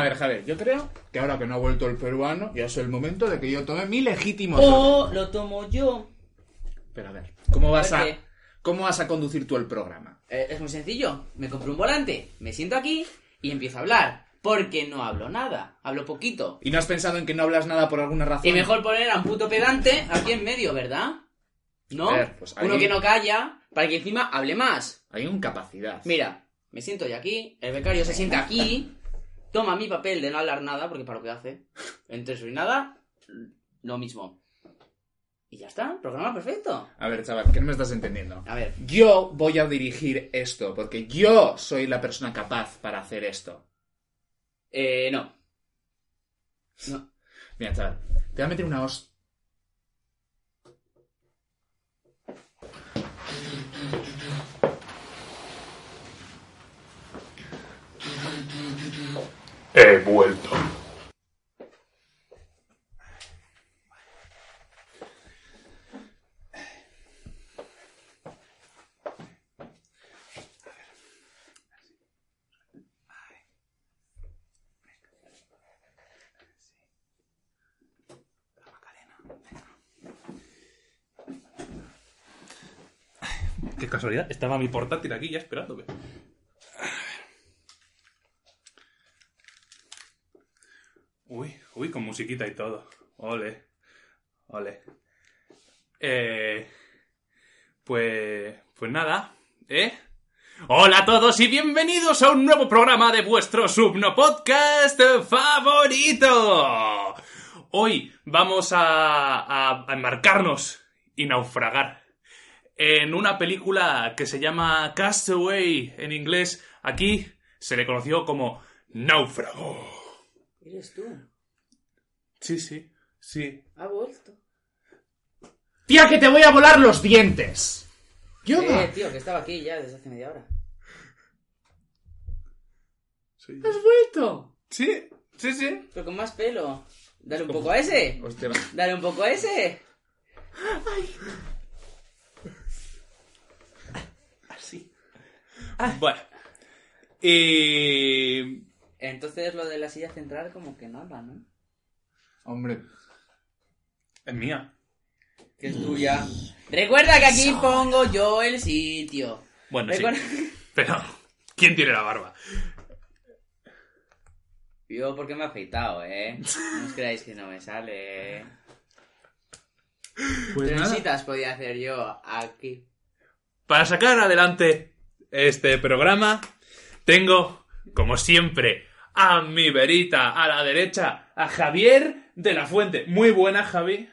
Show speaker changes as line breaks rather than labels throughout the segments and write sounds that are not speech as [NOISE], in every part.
A ver, Javier, yo creo que ahora que no ha vuelto el peruano, ya es el momento de que yo tome mi legítimo.
O lo tomo yo.
Pero a ver, ¿cómo vas
¿Por
a,
qué?
cómo vas a conducir tú el programa?
Eh, es muy sencillo. Me compro un volante, me siento aquí y empiezo a hablar. Porque no hablo nada. Hablo poquito.
¿Y no has pensado en que no hablas nada por alguna razón?
Y mejor poner a un puto pedante aquí en medio, ¿verdad? ¿No?
A ver, pues
Uno
ahí-
que no calla para que encima hable más.
Hay incapacidad.
Mira, me siento yo aquí, el becario se sienta aquí, toma mi papel de no hablar nada, porque para lo que hace. Entre eso y nada, lo mismo. Y ya está, programa perfecto.
A ver, chaval, ¿qué no me estás entendiendo?
A ver,
Yo voy a dirigir esto, porque yo soy la persona capaz para hacer esto.
eh, no. No.
Mira, chaval, te voy a meter una host...
He vuelto.
Qué casualidad, estaba mi portátil aquí ya esperándome. Con musiquita y todo. Ole. Ole. Eh. Pues. Pues nada, ¿eh? Hola a todos y bienvenidos a un nuevo programa de vuestro Subno Podcast favorito. Hoy vamos a, a, a embarcarnos y naufragar en una película que se llama Castaway en inglés. Aquí se le conoció como Náufrago.
Eres tú.
Sí, sí, sí.
Ha vuelto.
¡Tía, que te voy a volar los dientes! Yo
Eh, tío, que estaba aquí ya desde hace media hora.
Sí,
¿Has vuelto?
sí, sí. sí.
Pero con más pelo. Dale un poco a ese.
Hostia.
Dale un poco a ese.
Así. Bueno. Y...
Entonces lo de la silla central como que nada, ¿no?
Hombre,
Es mía.
Que es tuya. Recuerda que aquí pongo yo el sitio.
Bueno, sí. Pero, ¿quién tiene la barba?
Yo porque me he afeitado, ¿eh? No os creáis que no me sale.
pues.
Trencitas podía hacer yo aquí.
Para sacar adelante este programa, tengo, como siempre, a mi verita a la derecha, a Javier de la Fuente. Muy buena, Javi.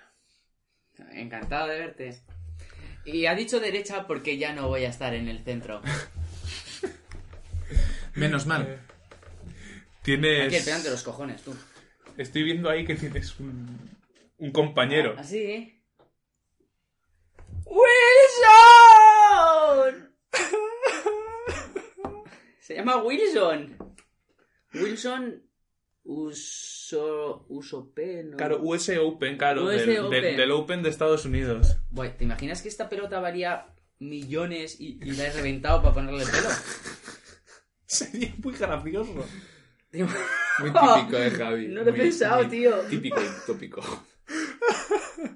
Encantado de verte. Y ha dicho derecha porque ya no voy a estar en el centro. [LAUGHS]
Menos mal.
Tienes...
Aquí el pelante de los cojones, tú.
Estoy viendo ahí que tienes un, un compañero.
¿Así? ¡Wilson! Se llama Wilson. Wilson Uso... Usope, ¿no?
Claro, US Open, claro,
US
del,
Open.
del- del Open de Estados Unidos.
Bueno, ¿te imaginas que esta pelota valía millones y, y la he reventado para ponerle el pelo? [LAUGHS]
Sería muy gracioso. [LAUGHS]
Muy típico de Javi.
No lo he
Muy-
pensado,
muy
tío.
Típico y tópico. [LAUGHS]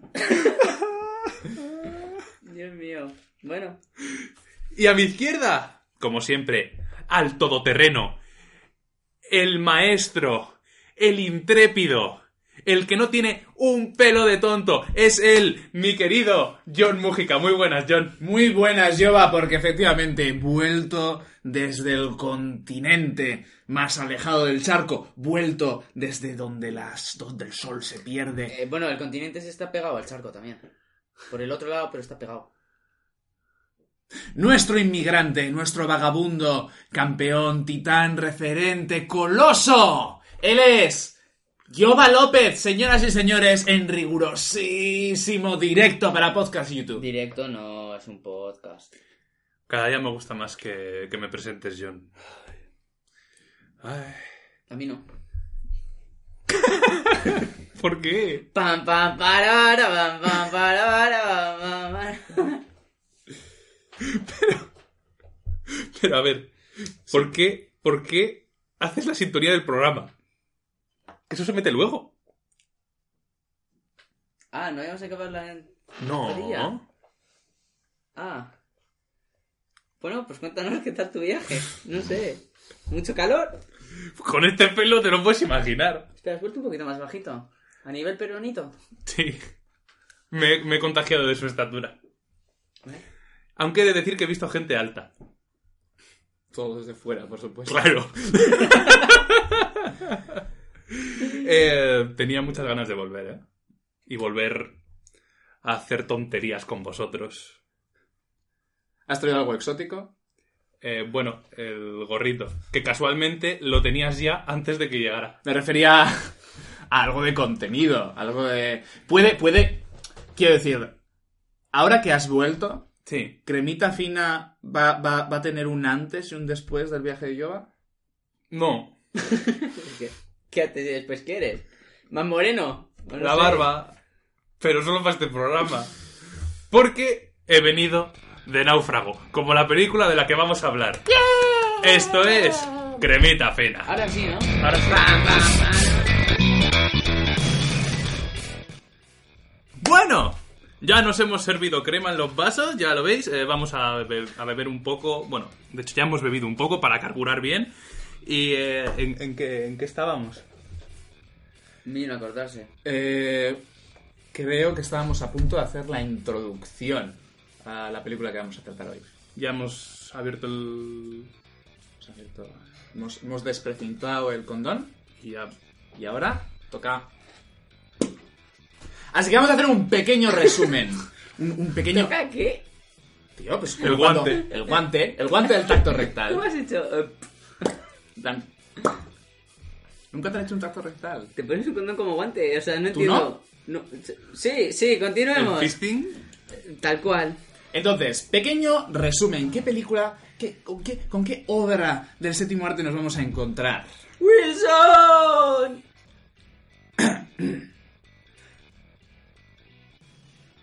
Dios mío. Bueno,
Y a mi izquierda, como siempre, al todoterreno, el maestro, el intrépido, el que no tiene un pelo de tonto, es él, mi querido John Mújica. Muy buenas, John.
Muy buenas, Jova, porque efectivamente he vuelto desde el continente más alejado del charco, vuelto desde donde, las, donde el sol se pierde.
eh, bueno, el continente se está pegado al charco también. Por el otro lado, pero está pegado.
Nuestro inmigrante, nuestro vagabundo, campeón, titán, referente, coloso. Él es Jova López, señoras y señores, en rigurosísimo directo para podcast y YouTube.
Directo no, es un podcast.
Cada día me gusta más que, que me presentes, John. Ay.
A mí no. [LAUGHS]
¿Por qué?
Pam, pam, parara, pam, pam, parara, pam, pam, pam.
Pero a ver, ¿por qué, ¿por qué haces la sintonía del programa? Que eso se mete luego.
Ah, no íbamos a acabarla en...
No.
Ah. Bueno, pues cuéntanos qué tal tu viaje. No sé. ¿Mucho calor?
Con este pelo te lo puedes imaginar.
Espera, has vuelto un poquito más bajito. A nivel peronito.
Sí. Me, me he contagiado de su estatura.
¿Eh?
Aunque he de decir que he visto gente alta.
Todo desde fuera, por supuesto.
Claro. [LAUGHS] [LAUGHS] Eh, tenía muchas ganas de volver, ¿eh? Y volver a hacer tonterías con vosotros.
¿Has traído algo exótico?
Eh, bueno, el gorrito. Que casualmente lo tenías ya antes de que llegara.
Me refería [LAUGHS] a algo de contenido, algo de... Puede, puede... Quiero decir, ahora que has vuelto,
Sí.
¿Cremita Fina va, va, va a tener un antes y un después del viaje de yoga?
No. [LAUGHS]
¿Qué, qué te después quieres? ¿Más moreno? No
la
sé.
barba. Pero solo para este programa. Porque he venido de náufrago. Como la película de la que vamos a hablar. Esto es Cremita Fina.
Ahora sí, ¿no?
Ahora sí.
Pam, pam, pam.
Bueno, ya nos hemos servido crema en los vasos, ya lo veis. eh, vamos a beber, a beber un poco. Bueno, de hecho ya hemos bebido un poco para carburar bien. ¿Y eh, ¿en, en qué, en qué estábamos?
Vino a cortarse.
Eh, creo que estábamos a punto de hacer la introducción a la película que vamos a tratar hoy.
Ya hemos abierto el...
Hemos, abierto- hemos, hemos desprecintado el condón
y ya...
y ahora toca... Así que vamos a hacer un pequeño resumen. Un, un pequeño...
¿Toca qué?
Tío, pues
El
cuando-
guante.
El guante. El guante del tacto rectal.
¿Cómo has hecho?
Plan, Nunca te han hecho un tacto rectal.
Te pones un condón como guante, o sea, no
¿Tú
entiendo. No, sí, sí,
¿El
continuemos.
fisting?
Tal cual.
Entonces, pequeño resumen. ¿Qué película, qué, con, qué, con qué obra del séptimo arte nos vamos a encontrar?
¡Wilson! [CLEARS THROAT]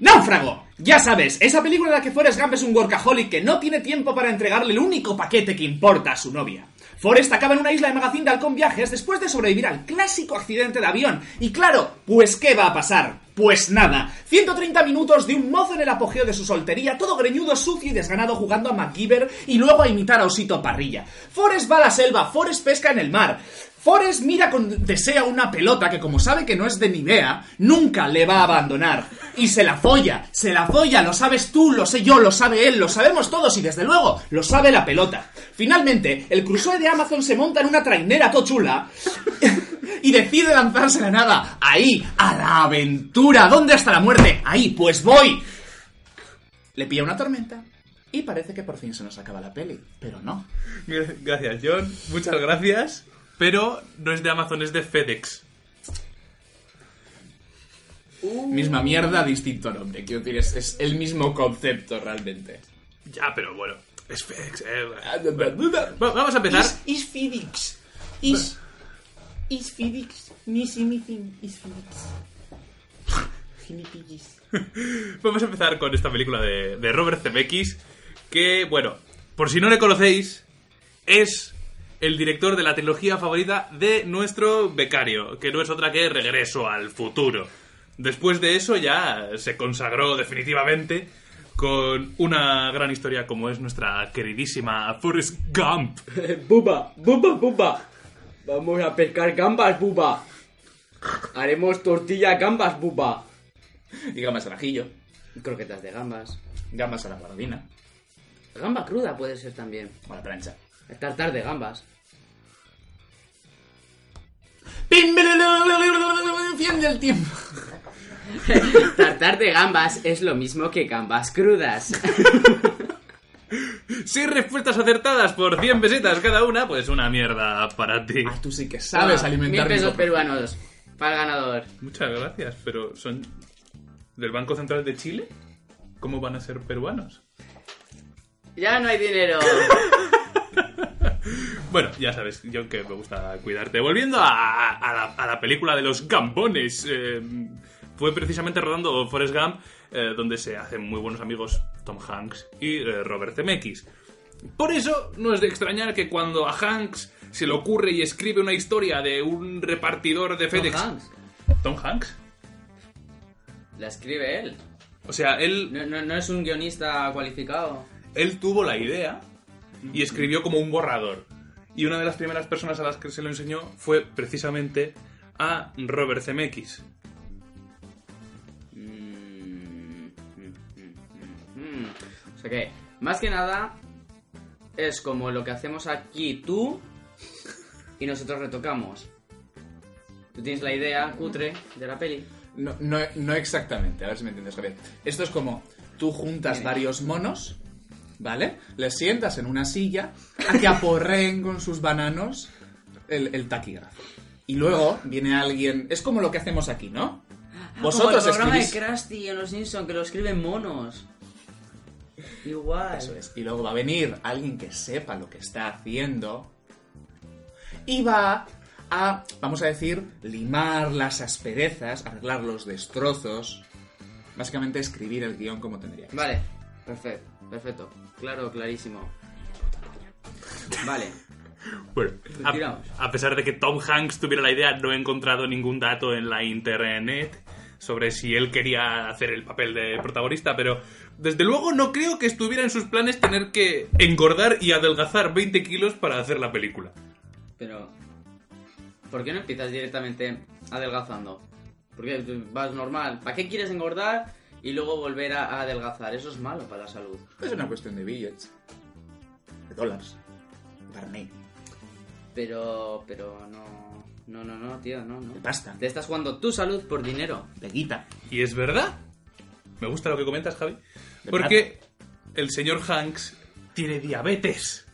¡Náufrago! Ya sabes, esa película en la que Forrest Gump es un workaholic que no tiene tiempo para entregarle el único paquete que importa a su novia. Forrest acaba en una isla de Magazine de Halcón Viajes después de sobrevivir al clásico accidente de avión. Y claro, pues ¿qué va a pasar? Pues nada, 130 minutos de un mozo en el apogeo de su soltería, todo greñudo, sucio y desganado jugando a MacGyver y luego a imitar a Osito Parrilla. Forrest va a la selva, Forrest pesca en el mar. Forrest mira con deseo una pelota que como sabe que no es de Nivea, nunca le va a abandonar. Y se la folla, se la folla, lo sabes tú, lo sé yo, lo sabe él, lo sabemos todos y desde luego lo sabe la pelota. Finalmente, el Crusoe de Amazon se monta en una trainera tochula [LAUGHS] y decide lanzarse a la nada. Ahí, a la aventura. ¿Dónde está la muerte? Ahí, pues voy. Le pilla una tormenta y parece que por fin se nos acaba la peli. Pero no.
Gracias, John. Muchas gracias. Pero no es de Amazon, es de FedEx.
Misma mierda, distinto nombre. Quiero decir, es, es el mismo concepto realmente.
Ya, pero bueno. Es FedEx. eh, bueno. Va- Vamos a empezar.
Is, is Phoenix. Is, is Phoenix. Miss anything is. Guinea-piggies. [LAUGHS]
Vamos a empezar con esta película de, de Robert Zemeckis, que, bueno, por si no le conocéis, es el director de la trilogía favorita de nuestro becario, que no es otra que Regreso al Futuro. Después de eso ya se consagró definitivamente con una gran historia como es nuestra queridísima Forrest Gump. [LAUGHS]
buba, buba, buba. Vamos a pescar gambas, buba. Haremos tortilla gambas, buba.
Y gambas al ajillo.
Croquetas de gambas.
Gambas a la guardina.
Gamba cruda puede ser también.
O a la plancha.
Tartar de gambas.
Fin del tiempo.
tartar de gambas es lo mismo que gambas crudas.
Si respuestas acertadas por 100 pesetas cada una, pues una mierda para ti.
Ah, tú sí que sabes alimentar
Mil
mi
pesos peruanos. Para el ganador.
Muchas gracias, pero son del Banco Central de Chile. ¿Cómo van a ser peruanos?
Ya no hay dinero.
Bueno, ya sabes, yo que me gusta cuidarte. Volviendo a, a la, a la película de los gambones, eh, fue precisamente rodando Forrest Gump, eh, donde se hacen muy buenos amigos Tom Hanks y eh, Robert Zemeckis. Por eso no es de extrañar que cuando a Hanks se le ocurre y escribe una historia de un repartidor de
Tom
FedEx.
Hanks.
Tom Hanks.
La escribe él.
O sea, él,
No, no- no es un guionista cualificado.
él tuvo la idea y escribió como un borrador. Y una de las primeras personas a las que se lo enseñó fue precisamente a Robert Zemeckis.
Mm, mm, mm, mm, mm. O sea que, más que nada, es como lo que hacemos aquí tú y nosotros retocamos. Tú tienes la idea cutre de la peli.
No, no, no exactamente, a ver si me entiendes, Javier. Esto es como tú juntas
Bien.
varios monos, ¿vale? Les sientas en una silla a que aporreen con sus bananos el, el taquígrafo. Y luego viene alguien... Es como lo que hacemos aquí, ¿no? Vosotros
Como el programa
escribís...
de Krusty en Los Simpsons que lo escriben monos. Igual.
Eso es. Y luego va a venir alguien que sepa lo que está haciendo y va a, vamos a decir, limar las asperezas, arreglar los destrozos. Básicamente escribir el guion como tendría que.
Vale, perfecto, perfecto. Claro, clarísimo. Vale. [LAUGHS]
Bueno, a, a pesar de que Tom Hanks tuviera la idea, no he encontrado ningún dato en la internet sobre si él quería hacer el papel de protagonista, pero desde luego no creo que estuviera en sus planes tener que engordar y adelgazar 20 kilos para hacer la película.
Pero, ¿por qué no empiezas directamente adelgazando? Porque vas normal. ¿Para qué quieres engordar y luego volver a, a adelgazar? Eso es malo para la salud.
Es una cuestión de billets. De dólares. Barney.
Pero, pero no... No, no, no, tío, no, no.
De pasta.
Te estás jugando tu salud por dinero.
De guita.
¿Y es verdad? Me gusta lo que comentas, Javi.
De
Porque el señor Hanks tiene diabetes.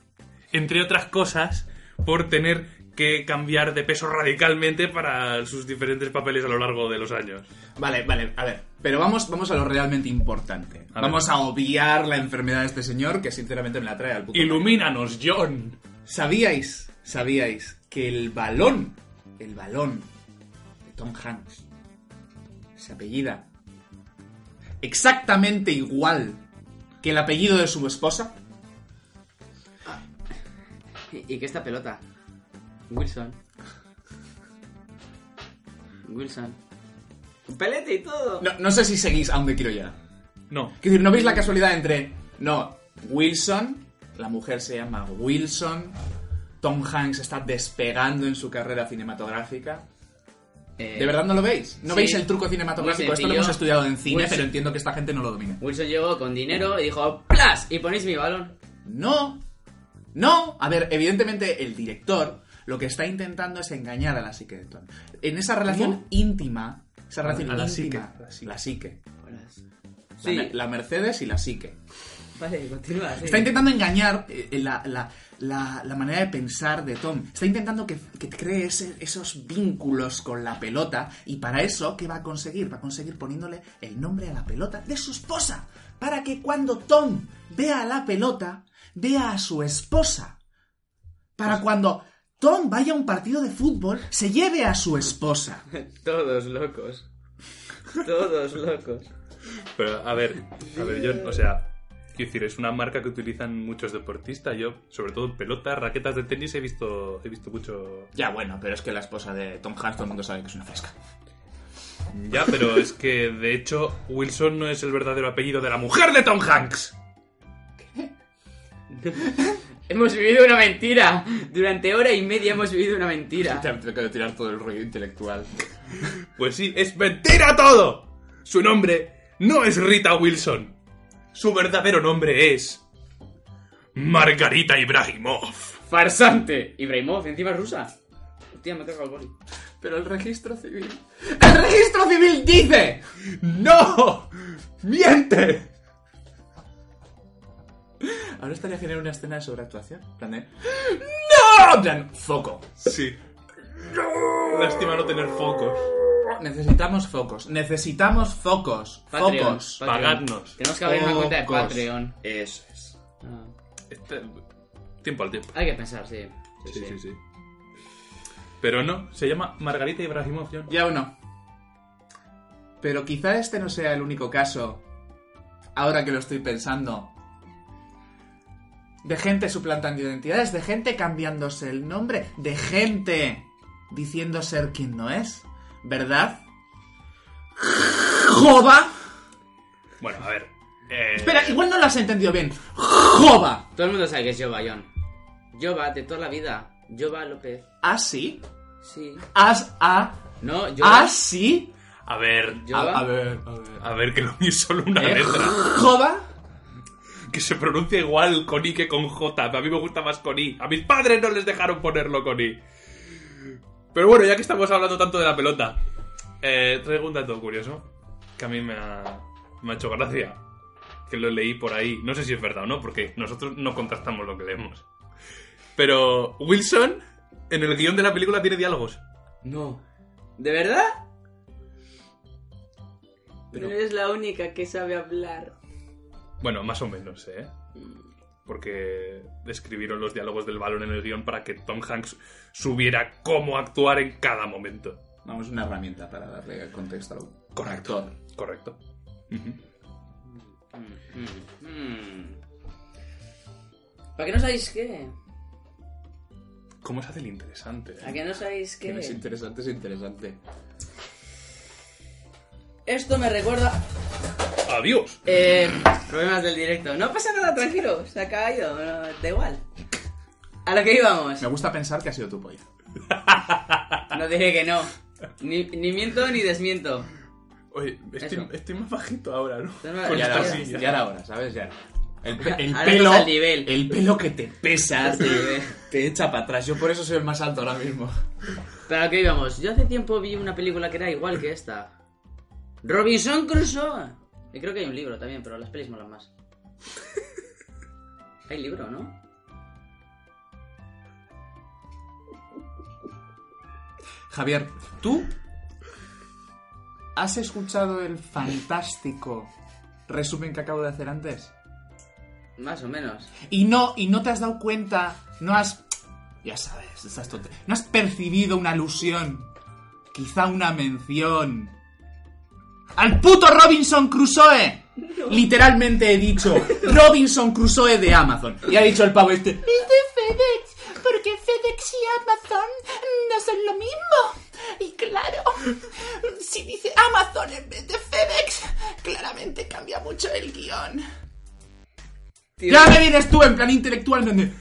Entre otras cosas, por tener que cambiar de peso radicalmente para sus diferentes papeles a lo largo de los años.
Vale, vale, a ver. Pero vamos, vamos a lo realmente importante.
A
vamos a obviar la enfermedad de este señor que sinceramente me la trae al puto.
Ilumínanos, John.
¿Sabíais, sabíais que el balón, el balón de Tom Hanks se apellida exactamente igual que el apellido de su esposa?
¿Y, y qué esta pelota? Wilson. Wilson. Un pelete y todo.
No, no sé si seguís a dónde quiero llegar.
No.
Quiero decir, ¿no veis la casualidad entre... No, Wilson, la mujer se llama Wilson, Tom Hanks está despegando en su carrera cinematográfica.
Eh,
¿De verdad no lo veis? ¿No
sí.
veis el truco cinematográfico? Esto lo hemos estudiado en cine, pero entiendo que esta gente no lo domina.
Wilson llegó con dinero y dijo ¡Plas! Y ponéis mi balón.
No, no. A ver, evidentemente el director lo que está intentando es engañar a la psique de Tom. En esa relación
¿Cómo?
íntima, esa relación
a la
íntima,
psique, la psique.
la psique.
Sí.
La, la Mercedes y la psique.
Vale, continúa. sí.
Está intentando engañar eh, la, la- la- la manera de pensar de Tom. Está intentando que, que cree ese- esos vínculos con la pelota. Y para eso, ¿qué va a conseguir? Va a conseguir poniéndole el nombre a la pelota de su esposa. Para que cuando Tom vea a la pelota, vea a su esposa. Para cuando Tom vaya a un partido de fútbol, se lleve a su esposa. [LAUGHS]
Todos locos. Todos locos.
Pero, a ver, a ver, John, o sea, quiero decir, es una marca que utilizan muchos deportistas. Yo, sobre todo pelotas, raquetas de tenis, he visto, he visto mucho.
Ya bueno, pero es que la esposa de Tom Hanks todo el mundo sabe que es una fresca.
Ya, pero es que, de hecho, Wilson no es el verdadero apellido de la mujer de Tom Hanks.
Hemos vivido una mentira. Durante hora y media hemos vivido una mentira.
Tengo que tirar todo el rollo intelectual.
Pues sí, es mentira todo. Su nombre no es Rita Wilson. Su verdadero nombre es Margarita Ibrahimov.
Farsante. Ibrahimov, encima es rusa. Hostia, me cago el boli.
Pero el registro civil. ¡El registro civil dice!
¡No! ¡Miente!
Ahora estaría genial una escena de sobreactuación. Plan de. ¡No! Plan, foco.
Sí. Lástima no tener focos.
Necesitamos focos. Necesitamos focos.
Patreon,
Focos.
Patreon.
Pagadnos.
Tenemos que abrir una cuenta de
Focos.
Patreon.
Eso es.
Ah,
Este- Tiempo al tiempo.
hay que pensar, sí.
Sí, sí, sí. Pero no, se llama Margarita Ibrahimov, John.
Ya uno. Pero quizá este no sea el único caso, ahora que lo estoy pensando, De gente suplantando identidades, de gente cambiándose el nombre, de gente diciendo ser quien no es. ¿Verdad? ¡Joba!
Bueno, a ver. eh,
Espera, igual no lo has entendido bien. ¡Joba!
Todo el mundo sabe que es Jova, John. Jova, de toda la vida. Jova López.
¿Así?
Sí.
¿As a?
No, Jova.
¿Así?
A ver.
Jova.
A, ver, a ver.
A ver, que lo es solo una
¿Eh?
letra.
¿Joba?
Que se pronuncia igual con I que con J. A mí me gusta más con I. A mis padres no les dejaron ponerlo con I. Pero bueno, ya que estamos hablando tanto de la pelota, eh, traigo un dato curioso que a mí me ha, me ha hecho gracia. Que lo leí por ahí. No sé si es verdad o no, porque nosotros no contrastamos lo que leemos. Pero Wilson, en el guion de la película, tiene diálogos.
No. ¿De verdad?
Pero-
No eres la única que sabe hablar.
Bueno, más o menos, ¿eh? Porque escribieron los diálogos del balón en el guion para que Tom Hanks supiera cómo actuar en cada momento.
Vamos, una herramienta para darle contexto al
Correcto.
actor.
Correcto. Ujú.
Mm, mm. ¿Para qué no sabéis qué?
¿Cómo se hace el interesante?
¿A
eh?
qué no sabéis qué?
Es interesante, es interesante.
Esto me recuerda...
¡Adiós!
Eh, problemas del directo. No pasa nada, tranquilo. Se ha caído. no, da igual. A lo que íbamos.
Me gusta pensar que ha sido tu polla. [LAUGHS]
No diré que no. Ni, ni miento ni desmiento.
Oye, estoy,
Eso.
estoy más bajito ahora, ¿no?
Estás más-
Con
Ya
esta
era-
silla.
Ya era hora, ¿sabes? Ya era. El, pe- el
Ahora
pelo.
estás al nivel.
El pelo que te pesas
Sí,
te, te echa para atrás. Yo por eso soy el más alto ahora mismo.
Pero a lo que íbamos. Yo hace tiempo vi una película que era igual que esta. Robinson Crusoe. Y creo que hay un libro también, pero las pelis molan más. Hay libro, ¿no?
Javier, ¿tú has escuchado el fantástico resumen que acabo de hacer antes?
Más o menos.
Y no, y no te has dado cuenta, no has... Ya sabes, esas tonte- No has percibido una alusión, quizá una mención... ¡Al puto Robinson Crusoe! Literalmente he dicho Robinson Crusoe de Amazon. Y ha dicho el pavo este... Es de FedEx, porque FedEx y Amazon no son lo mismo. Y claro, si dice Amazon en vez de FedEx, claramente cambia mucho el guion.
Tío,
Ya me vienes tú en plan intelectual donde...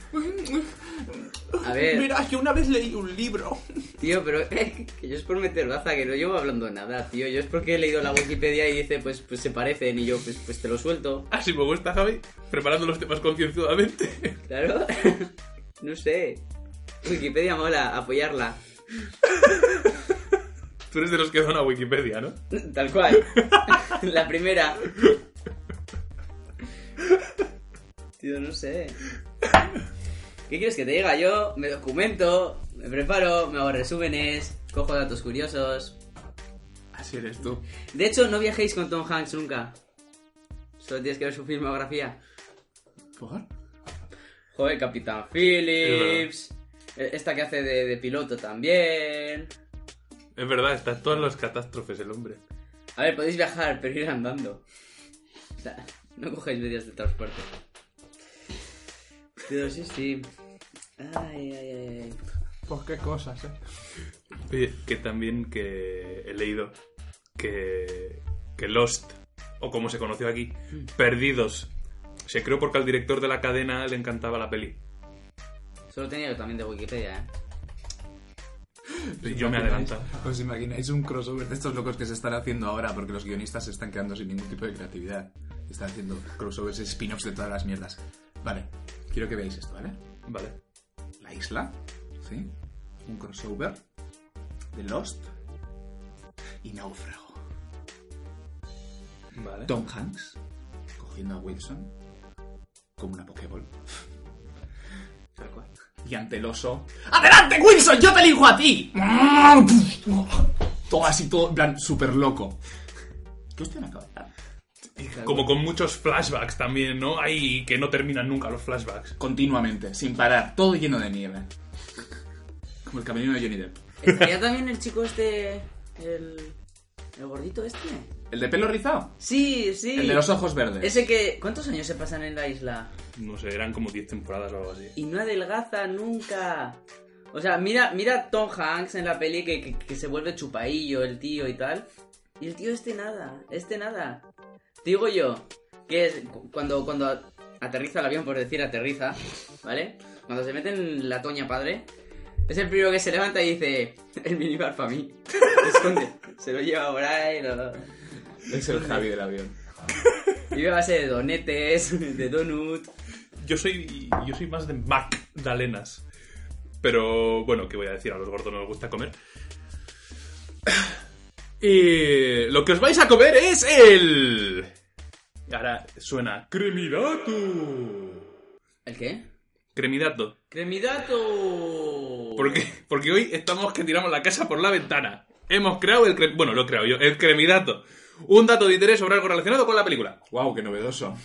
A ver.
Mira, yo una vez leí un libro.
Tío, pero [LAUGHS] eh, que yo es por meter baza, que no llevo hablando nada, tío. Yo es porque he leído la Wikipedia y dice, pues, pues se parecen y yo, pues, pues te lo suelto.
Así me gusta, Javi. Preparando los temas concienzudamente.
Claro. [LAUGHS] no sé. Wikipedia mola, apoyarla.
Tú eres de los que dan a Wikipedia, ¿no?
Tal cual. la primera. Tío, no sé. ¿Qué quieres que te diga? Yo me documento, me preparo, me hago resúmenes, cojo datos curiosos.
Así eres tú.
De hecho, no viajéis con Tom Hanks nunca. Solo tienes que ver su filmografía.
¿Por?
Joder, Capitán Phillips. eh, Esta que hace de, de piloto también.
Es verdad, está en todas las catástrofes el hombre.
A ver, podéis viajar, pero ir andando. O sea, no cogéis medios de transporte. Pero sí, sí. Ay, ay, ay, ay.
Pues qué cosas, eh.
Oye, que también que he leído que, que Lost, o como se conoció aquí, Perdidos, se creó porque al director de la cadena le encantaba la peli.
Solo tenía yo también de Wikipedia, ¿eh?
Yo me adelanto.
¿Os imagináis un crossover de estos locos que se están haciendo ahora? Porque los guionistas se están quedando sin ningún tipo de creatividad. Están haciendo crossovers, spin-offs de todas las mierdas. Vale, quiero que veáis esto, ¿vale?
Vale.
La isla, ¿sí? Un crossover de Lost y Náufrago.
Vale.
Tom Hanks cogiendo a Wilson como una Pokéball.
Tal cual.
Y ante el oso. ¡Adelante, Wilson! ¡Yo te elijo a ti! Todo así, todo, en plan, súper loco. ¿Qué hostia me acaba?
Como con muchos flashbacks también, ¿no? Hay que no terminan nunca los flashbacks.
Continuamente, sin parar, todo lleno de nieve. Como el camerino de Johnny Depp.
¿Estaría también el chico este. El. El gordito este?
¿El de pelo rizado?
Sí, sí.
El de los ojos verdes.
Ese que... ¿Cuántos años se pasan en la isla?
No sé, eran como 10 temporadas o algo así.
Y no adelgaza nunca. O sea, mira, mira Tom Hanks en la peli que, que- que se vuelve chupaillo el tío y tal. Y el tío este nada, este nada. Te digo yo, que es cuando, cuando aterriza el avión, por decir aterriza, ¿vale? Cuando se mete en la toña padre, es el primero que se levanta y dice, el minibar para mí. Se [LAUGHS] esconde, se lo lleva por ahí, lo...
Es el Javi del avión. [LAUGHS]
Vive a base de donetes, de donut.
Yo soy, yo soy más de Magdalenas. Pero bueno, ¿qué voy a decir? A los gordos no les gusta comer. Y lo que os vais a comer es el... Y ahora suena cremidato.
¿El qué?
Cremidato.
¡Cremidato!
¿Por qué? Porque hoy estamos que tiramos la casa por la ventana. Hemos creado el... cre- Bueno, lo he creado yo. El cremidato. Un dato de interés sobre algo relacionado con la película.
Wow, qué novedoso.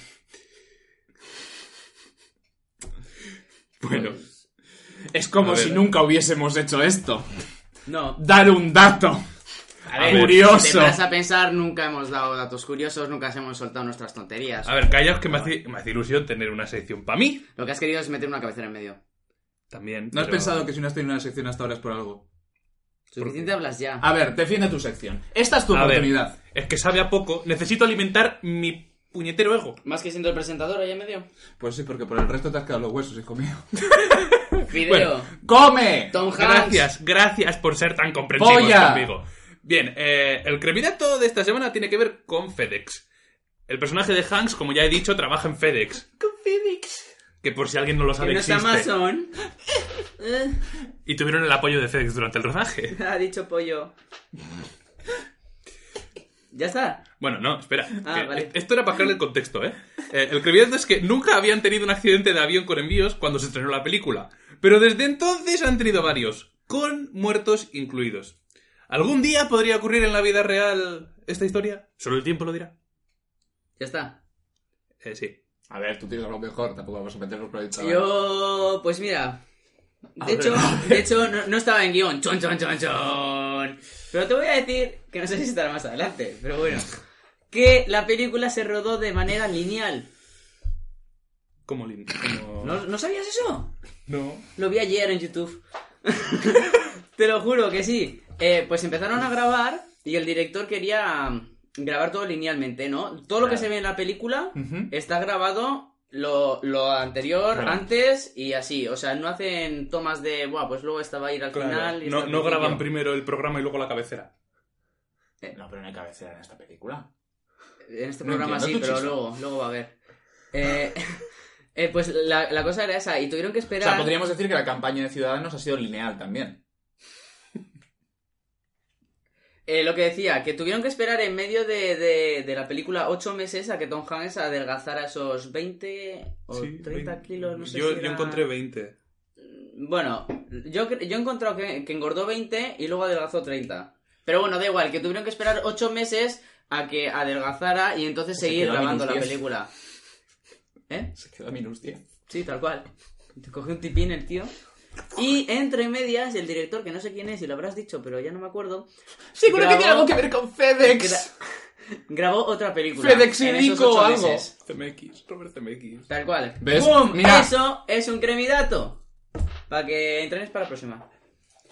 Bueno,
Es como si nunca hubiésemos hecho esto.
No,
Dar un dato.
A ver,
Curioso.
Si te vas a pensar, nunca hemos dado datos curiosos, nunca hemos soltado nuestras tonterías.
a ver, callaos que me hace, me hace ilusión tener una sección para mí.
Lo que has querido es meter una cabecera en medio.
También.
¿No has pensado que si no has tenido una sección hasta ahora es por algo?
Suficiente hablas ya.
A ver, defiende tu sección. Esta es tu
A ver,
oportunidad.
es que sabe a poco. Necesito alimentar mi puñetero ego.
Más que siendo el presentador ahí en medio.
Pues sí, porque por el resto te has quedado los huesos, hijo mío. [LAUGHS]
Video.
Bueno.
¡Come!
Tom Hanks.
Gracias, gracias por ser tan comprensivos
¡Polla!
conmigo. Bien, eh, el cremidato de esta semana tiene que ver con FedEx. El personaje de Hanks, como ya he dicho, trabaja en FedEx.
Con Phoenix.
Que por si alguien no lo
Que
sabe,
no es
existe.
Amazon.
Y tuvieron el apoyo de FedEx durante el rodaje. [LAUGHS]
ha dicho pollo. Ya está.
Bueno, no, espera.
Ah,
que
vale.
Esto era para darle el contexto, ¿eh? Eh, El cremidato es que nunca habían tenido un accidente de avión con envíos cuando se estrenó la película. Pero desde entonces han tenido varios, con muertos incluidos. ¿Algún día podría ocurrir en la vida real esta historia? Solo el tiempo lo dirá.
Ya está.
Eh, sí.
A ver, tú tienes lo mejor, tampoco vamos a meternos por ahí. chaval.
Yo, pues mira. De hecho, de hecho no, no estaba en guion. Chon, chon, chon, chon. Pero te voy a decir, que no sé si estará más adelante, pero bueno. Que la película se rodó de manera lineal.
Como lin- como-
¿No, ¿no sabías eso?
No.
Lo vi ayer en YouTube. [LAUGHS] Te lo juro que sí. Eh, pues empezaron a grabar y el director quería mm, grabar todo linealmente, ¿no? Todo lo que se ve en la película está grabado lo, lo anterior,
Claro.
antes y así. O sea, no hacen tomas de, buah, pues luego esta va a ir al
Claro.
final. y
No, no graban
principio".
primero el programa y luego la cabecera.
No, pero no hay cabecera en esta película.
En este
No
programa sí,
entiendo
pero
chiste.
luego, luego va a haber. Eh, [LAUGHS] eh, pues la, la cosa era esa, y tuvieron que
O
esperar.
sea, podríamos decir que la campaña de Ciudadanos ha sido lineal también.
Eh, lo que decía, que tuvieron que esperar en medio de, de- de la película 8 meses a que Tom Hanks adelgazara esos 20 o
Sí,
30
vein-
kilos, no sé
yo,
si
yo
era-
encontré 20.
Bueno, yo, yo he encontrado que, que engordó 20 y luego adelgazó 30. Pero bueno, da igual, que tuvieron que esperar 8 meses a que adelgazara y entonces
Se
seguir
quedó a
grabando la
minus 10.
película. ¿Eh?
Se queda minus 10.
Sí, tal cual. Te cogió un tipín el tío. Y entre medias, el director, que no sé quién es, y lo habrás dicho, pero ya no me acuerdo,
Seguro
Grabó-
que tiene algo que ver con FedEx.
gra- grabó otra película.
FedEx y o algo.
CMX, Robert CMX.
Tal cual.
¿Ves?
¡Bum!
Mira.
Eso es un cremidato. Para que entrenes para la próxima.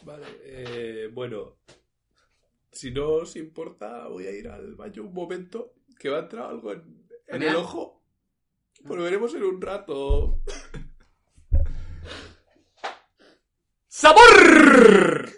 Vale, eh, bueno. Si no os importa, voy a ir al baño un momento. Que va a entrar algo en, en el ojo. Volveremos en un rato. [LAUGHS]
¡Sabor!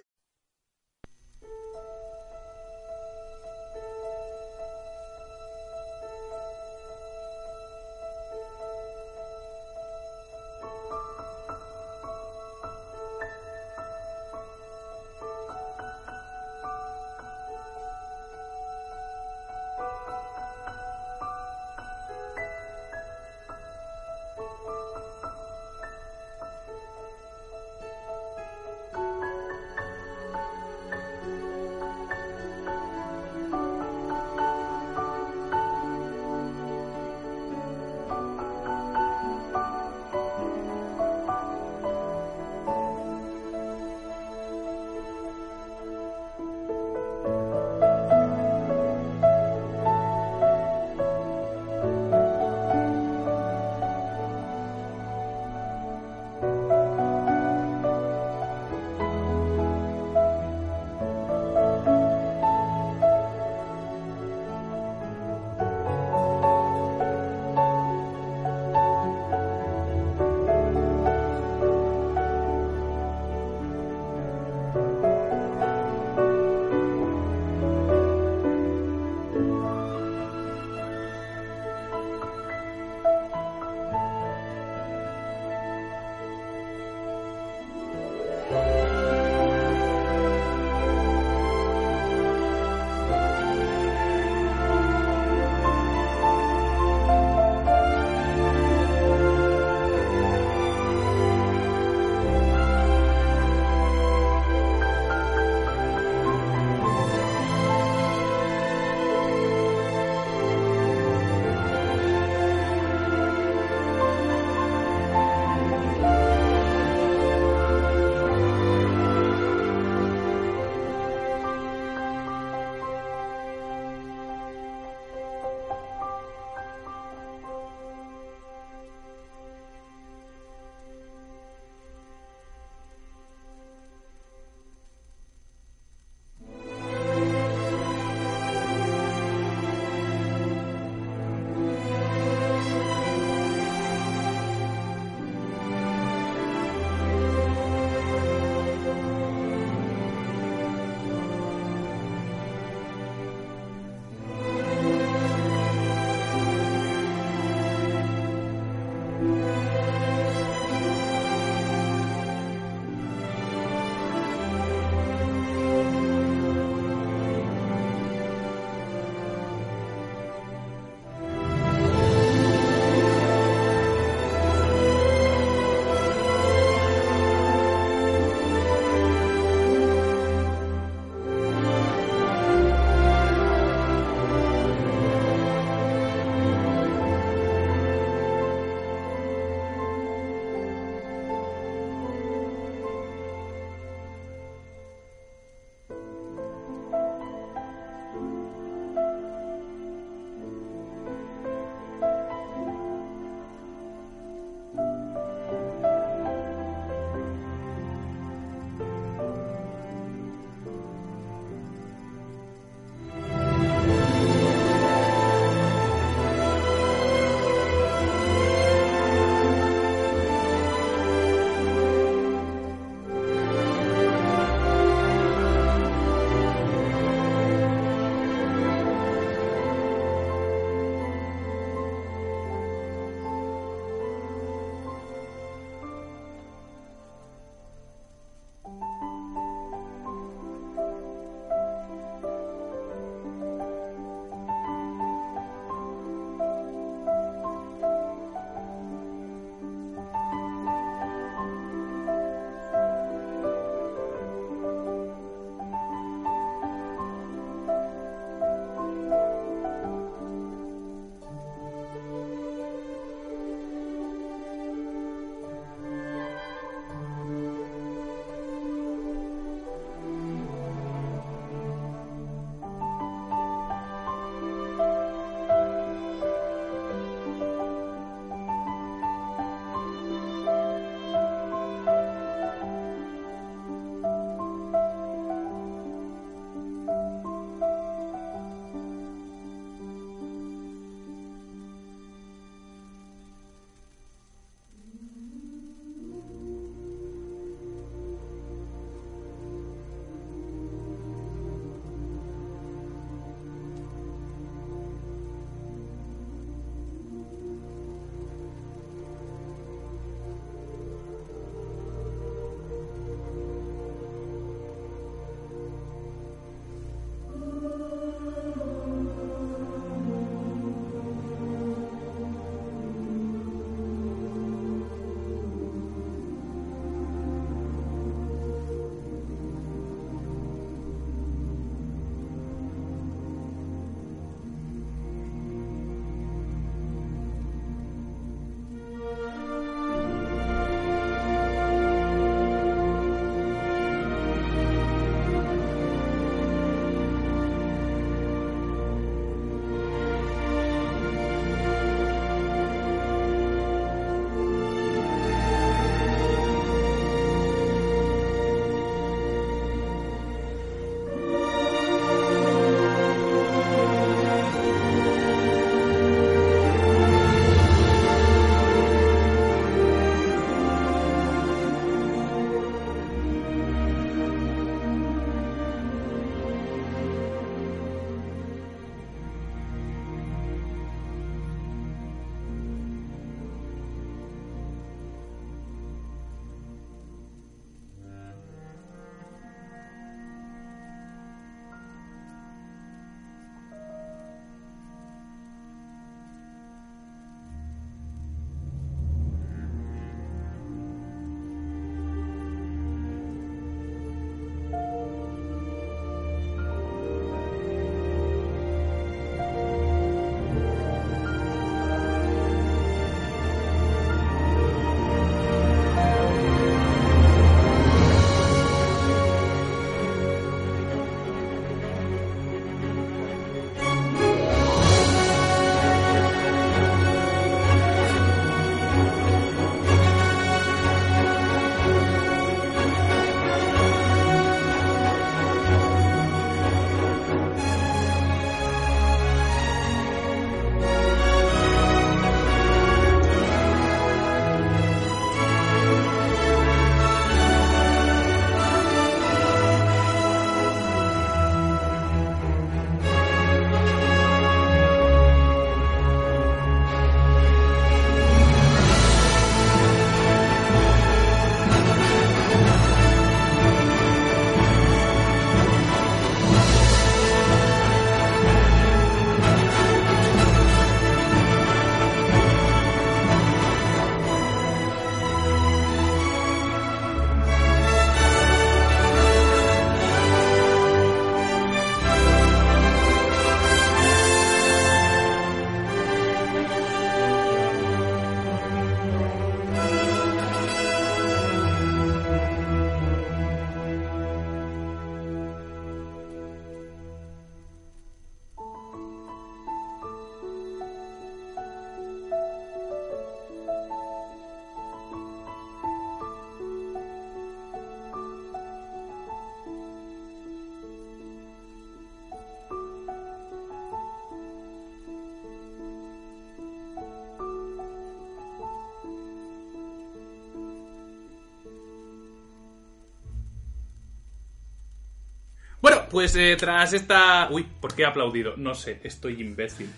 Pues eh, tras esta... Uy, ¿por qué he aplaudido? No sé, estoy imbécil.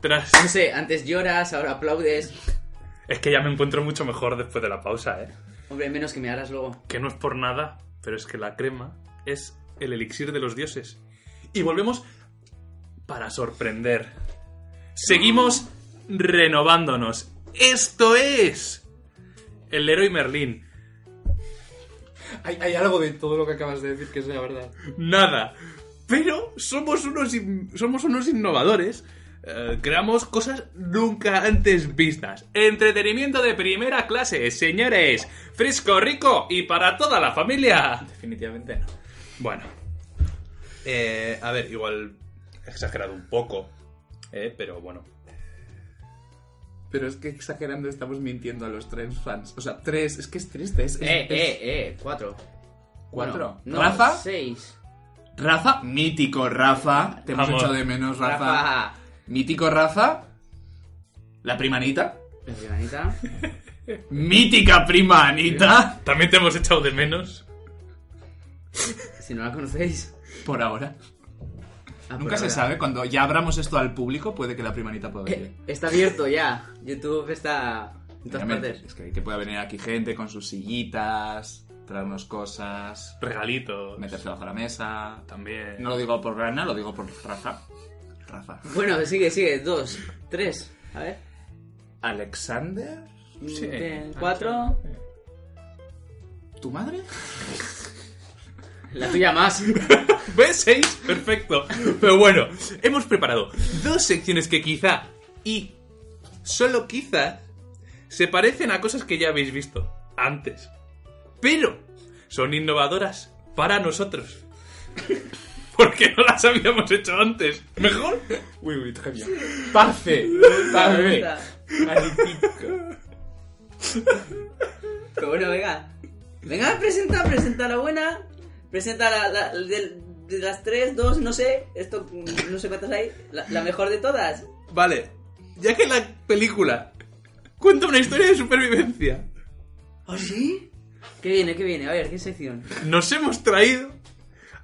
Tras...
No sé, antes lloras, ahora aplaudes.
Es que ya me encuentro mucho mejor después de la pausa, ¿eh?
Hombre, menos que me harás luego.
Que no es por nada, pero es que la crema es el elixir de los dioses. Y volvemos para sorprender. Seguimos renovándonos. Esto es el Leroy Merlin.
Hay, hay algo de todo lo que acabas de decir que es la verdad.
Nada. Pero somos unos, somos unos innovadores. Eh, creamos cosas nunca antes vistas. Entretenimiento de primera clase, señores. Fresco, rico y para toda la familia.
Definitivamente no.
Bueno. Eh, a ver, igual he exagerado un poco. eh, pero bueno.
Pero es que exagerando estamos mintiendo a los tres fans. O sea, tres, es que es triste. Es, es-
Eh,
es-
eh, eh, cuatro.
¿Cuatro?
Bueno, no,
¿Rafa?
Seis.
Rafa, mítico Rafa. Te hemos echado de menos, Rafa.
Rafa.
Mítico Rafa. La prima Anita.
La primanita. [LAUGHS]
Mítica prima Anita.
También te hemos echado de menos.
Si no la conocéis.
Por ahora.
Ah,
Nunca se sabe. Cuando ya abramos esto al público, puede que la prima Anita pueda
Eh,
venir.
Está abierto ya. YouTube está en todas partes.
Es que, que pueda venir aquí gente con sus sillitas, traernos cosas,
Regalitos.
meterse bajo la mesa.
También.
No lo digo por Rana, lo digo por Rafa. Rafa.
Bueno, sigue, sigue. Dos, tres. A ver.
Alexander,
Sí.
Eh, Cuatro.
¿tu madre? [LAUGHS]
La tuya más. [LAUGHS]
¿Ves? Seis. Perfecto. Pero bueno, hemos preparado dos secciones que quizá y solo quizá se parecen a cosas que ya habéis visto antes. Pero son innovadoras para nosotros. [LAUGHS] Porque no las habíamos hecho antes. ¿Mejor?
Uy, uy, très bien. Parfait. [LAUGHS] Parfait. Magnifique.
Pero bueno, venga. Venga, presenta, presenta la buena. Presenta la, de las tres, dos, no sé. Esto, mm, no sé cuántas hay. La, la mejor de todas.
Vale. Ya que la película cuenta una historia de supervivencia,
¿Ah, sí? ¿Qué viene, qué viene? A ver, ¿qué sección?
nos hemos traído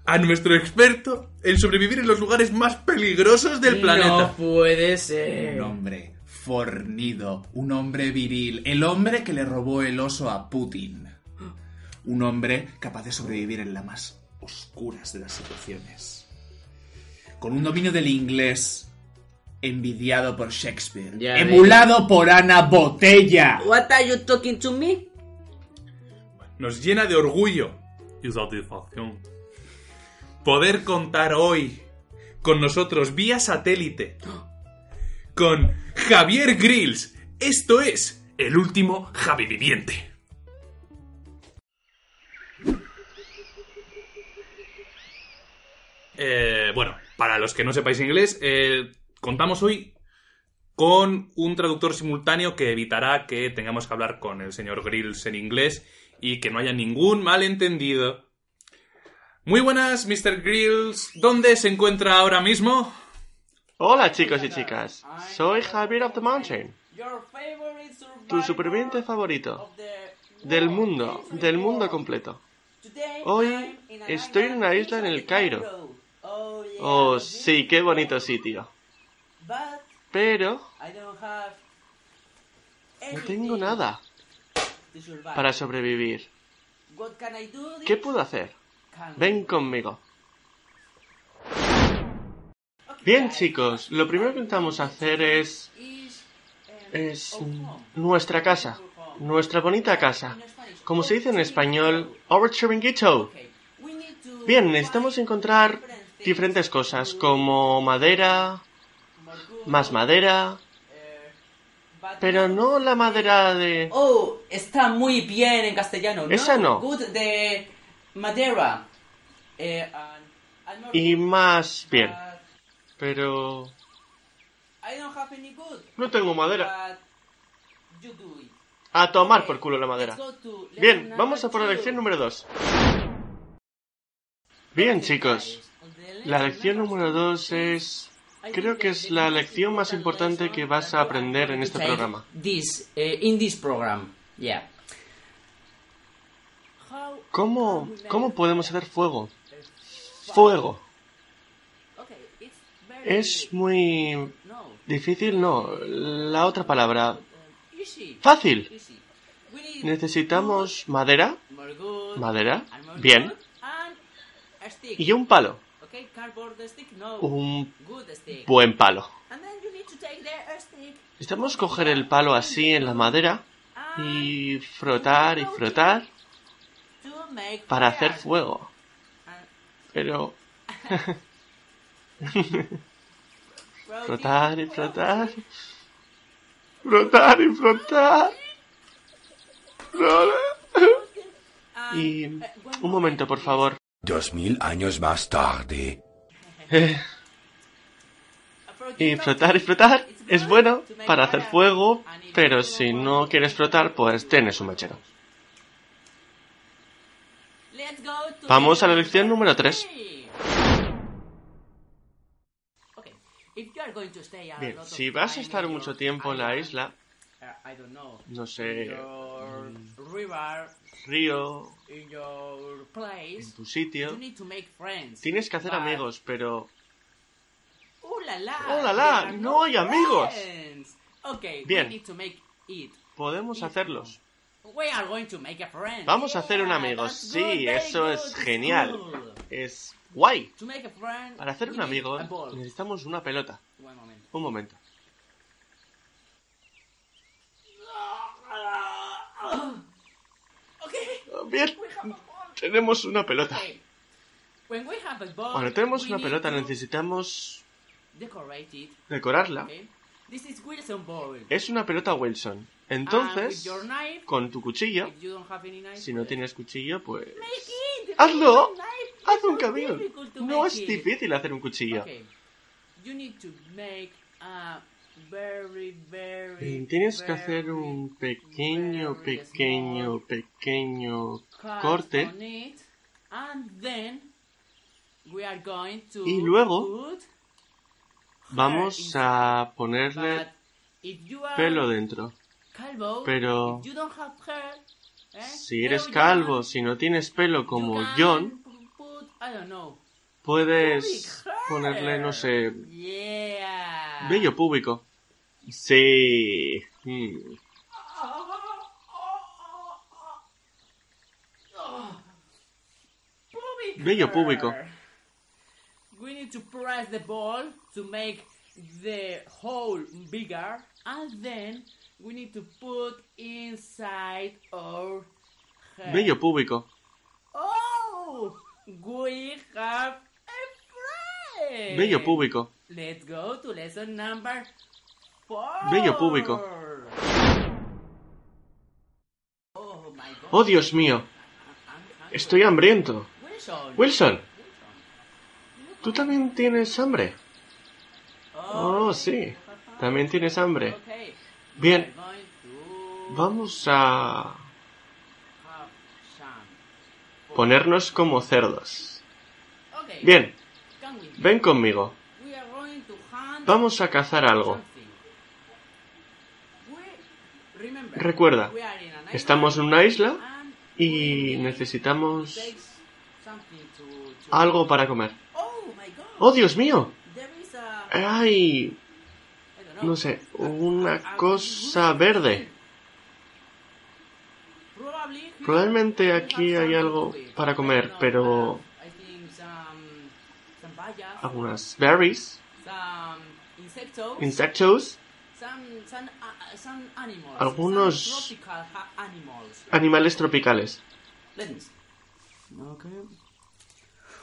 a nuestro experto en sobrevivir en los lugares más peligrosos del planeta.
No puede ser.
Un hombre fornido, un hombre viril, el hombre que le robó el oso a Putin. Un hombre capaz de sobrevivir en las más oscuras de las situaciones. Con un dominio del inglés envidiado por Shakespeare,
Ya
emulado por Ana Botella.
What are you talking to me?
Nos llena de orgullo y satisfacción poder contar hoy con nosotros vía satélite con Javier Grills. Esto es el último Javi Viviente. Eh, bueno, para los que no sepáis inglés, eh, contamos hoy con un traductor simultáneo que evitará que tengamos que hablar con el señor Grills en inglés y que no haya ningún malentendido. Muy buenas, Mr. Grills. ¿Dónde se encuentra ahora mismo?
Hola chicos y chicas, soy Javier of the Mountain, tu superviviente favorito del mundo, del mundo completo. Hoy estoy en una isla en el Cairo. Oh, sí, qué bonito sitio. Pero no tengo nada para sobrevivir. ¿Qué puedo hacer? Ven conmigo. Bien chicos, lo primero que intentamos hacer es... es nuestra casa, nuestra bonita casa. Como se dice en español, our chiringuito. Bien, necesitamos encontrar diferentes cosas como madera, más madera, pero no la madera de...
Oh, está muy bien en castellano.
Esa no.
Good de madera. Eh, and- and more
y más bien.
but
Pero...
I don't have any good.
No tengo madera.
But you do it.
A tomar por culo la madera. Bien, vamos a por la lección número 2. Bien chicos, la lección número 2 es... Creo que es la lección más importante que vas a aprender en este programa.
This, eh, in this program, yeah.
¿Cómo, cómo podemos hacer fuego? Fuego. Es muy difícil, no. La otra palabra. Fácil. Necesitamos madera. Madera. Bien. Y un palo.
Okay, cardboard stick. No.
Un
Good stick.
buen palo.
and then you need to take the stick.
Necesitamos coger el palo así en la madera y frotar y frotar para hacer fuego.
And
Pero [LAUGHS] frotar y frotar. Frotar y frotar. Y
uh, one
un momento, por favor.
Dos mil años más tarde.
Eh, Y frotar y frotar es bueno para hacer fuego, pero si no quieres frotar, pues tienes un mechero. Vamos a la lección número 3.
Okay. If you are going to stay a
Bien,
lot of
si vas a estar mucho tiempo en la isla,
I don't know,
no
in
sé,
your river,
río,
in your place,
en tu sitio,
you need to make friends.
tienes que hacer
But-
amigos, pero
¡Oh, la, la!
¡Oh, la, ¡No hay amigos!
Okay,
Bien.
we need to make it.
podemos hacerlos.
We are going to make a friend.
Vamos a hacer un amigo. Sí, eso
good,
es genial.
cool.
Es guay.
To make a friend,
Para hacer un amigo necesitamos una pelota. Un momento. Bien, tenemos una pelota. Cuando tenemos una pelota necesitamos decorarla.
Okay. This is Wilson ball.
Es una pelota Wilson. Entonces, con tu cuchillo, si no tienes cuchillo, pues... ¡Hazlo! ¡Haz un
to
No es difícil hacer un cuchillo. Tienes que hacer un pequeño, pequeño, pequeño corte. Y luego Vamos a ponerle pelo dentro. Pero
eh,
si eres calvo, si no tienes pelo como John, puedes ponerle, no sé,
Yeah.
vello púbico. Sí. Mm.
Pubic
Vello
hair.
púbico.
We need to press the ball to make the hole bigger, and then we need to put inside our hair.
Vello púbico.
Oh, we have a friend.
Vello púbico.
Let's go to lesson number four.
Vello púbico.
Oh
Dios mío. Estoy hambriento.
Wilson.
¿tú también tienes hambre? Oh, sí. También tienes hambre. Bien. Vamos a ponernos como cerdos. Bien, ven conmigo. Vamos a cazar algo. Recuerda, estamos en una isla y necesitamos algo para comer.
Oh my god.
¡Oh, Dios mío!
There is a-
¡Hay,
I don't know.
no sé, una cosa verde! Probablemente aquí hay algo para comer, pero algunas berries,
insectos, animals,
Algunos-
some tropical ha- animals.
animales tropicales.
Oh!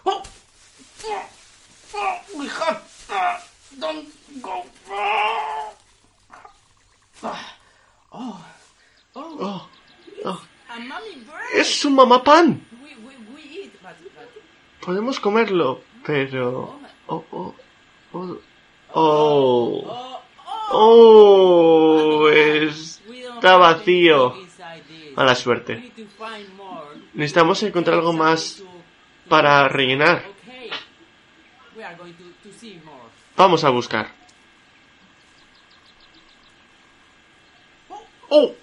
Oh! Oh! Ah! Ah. Oh! Oh!
¡Oh! ¡Oh! ¡Es
eat, but, but
Podemos comerlo, pero...
oh, my,
¡Oh! ¡Oh! ¡Oh! ¡Oh!
oh, oh,
¡Oh! Está vacío. Mala suerte. Necesitamos encontrar algo más para rellenar. Vamos a buscar. ¡Oh!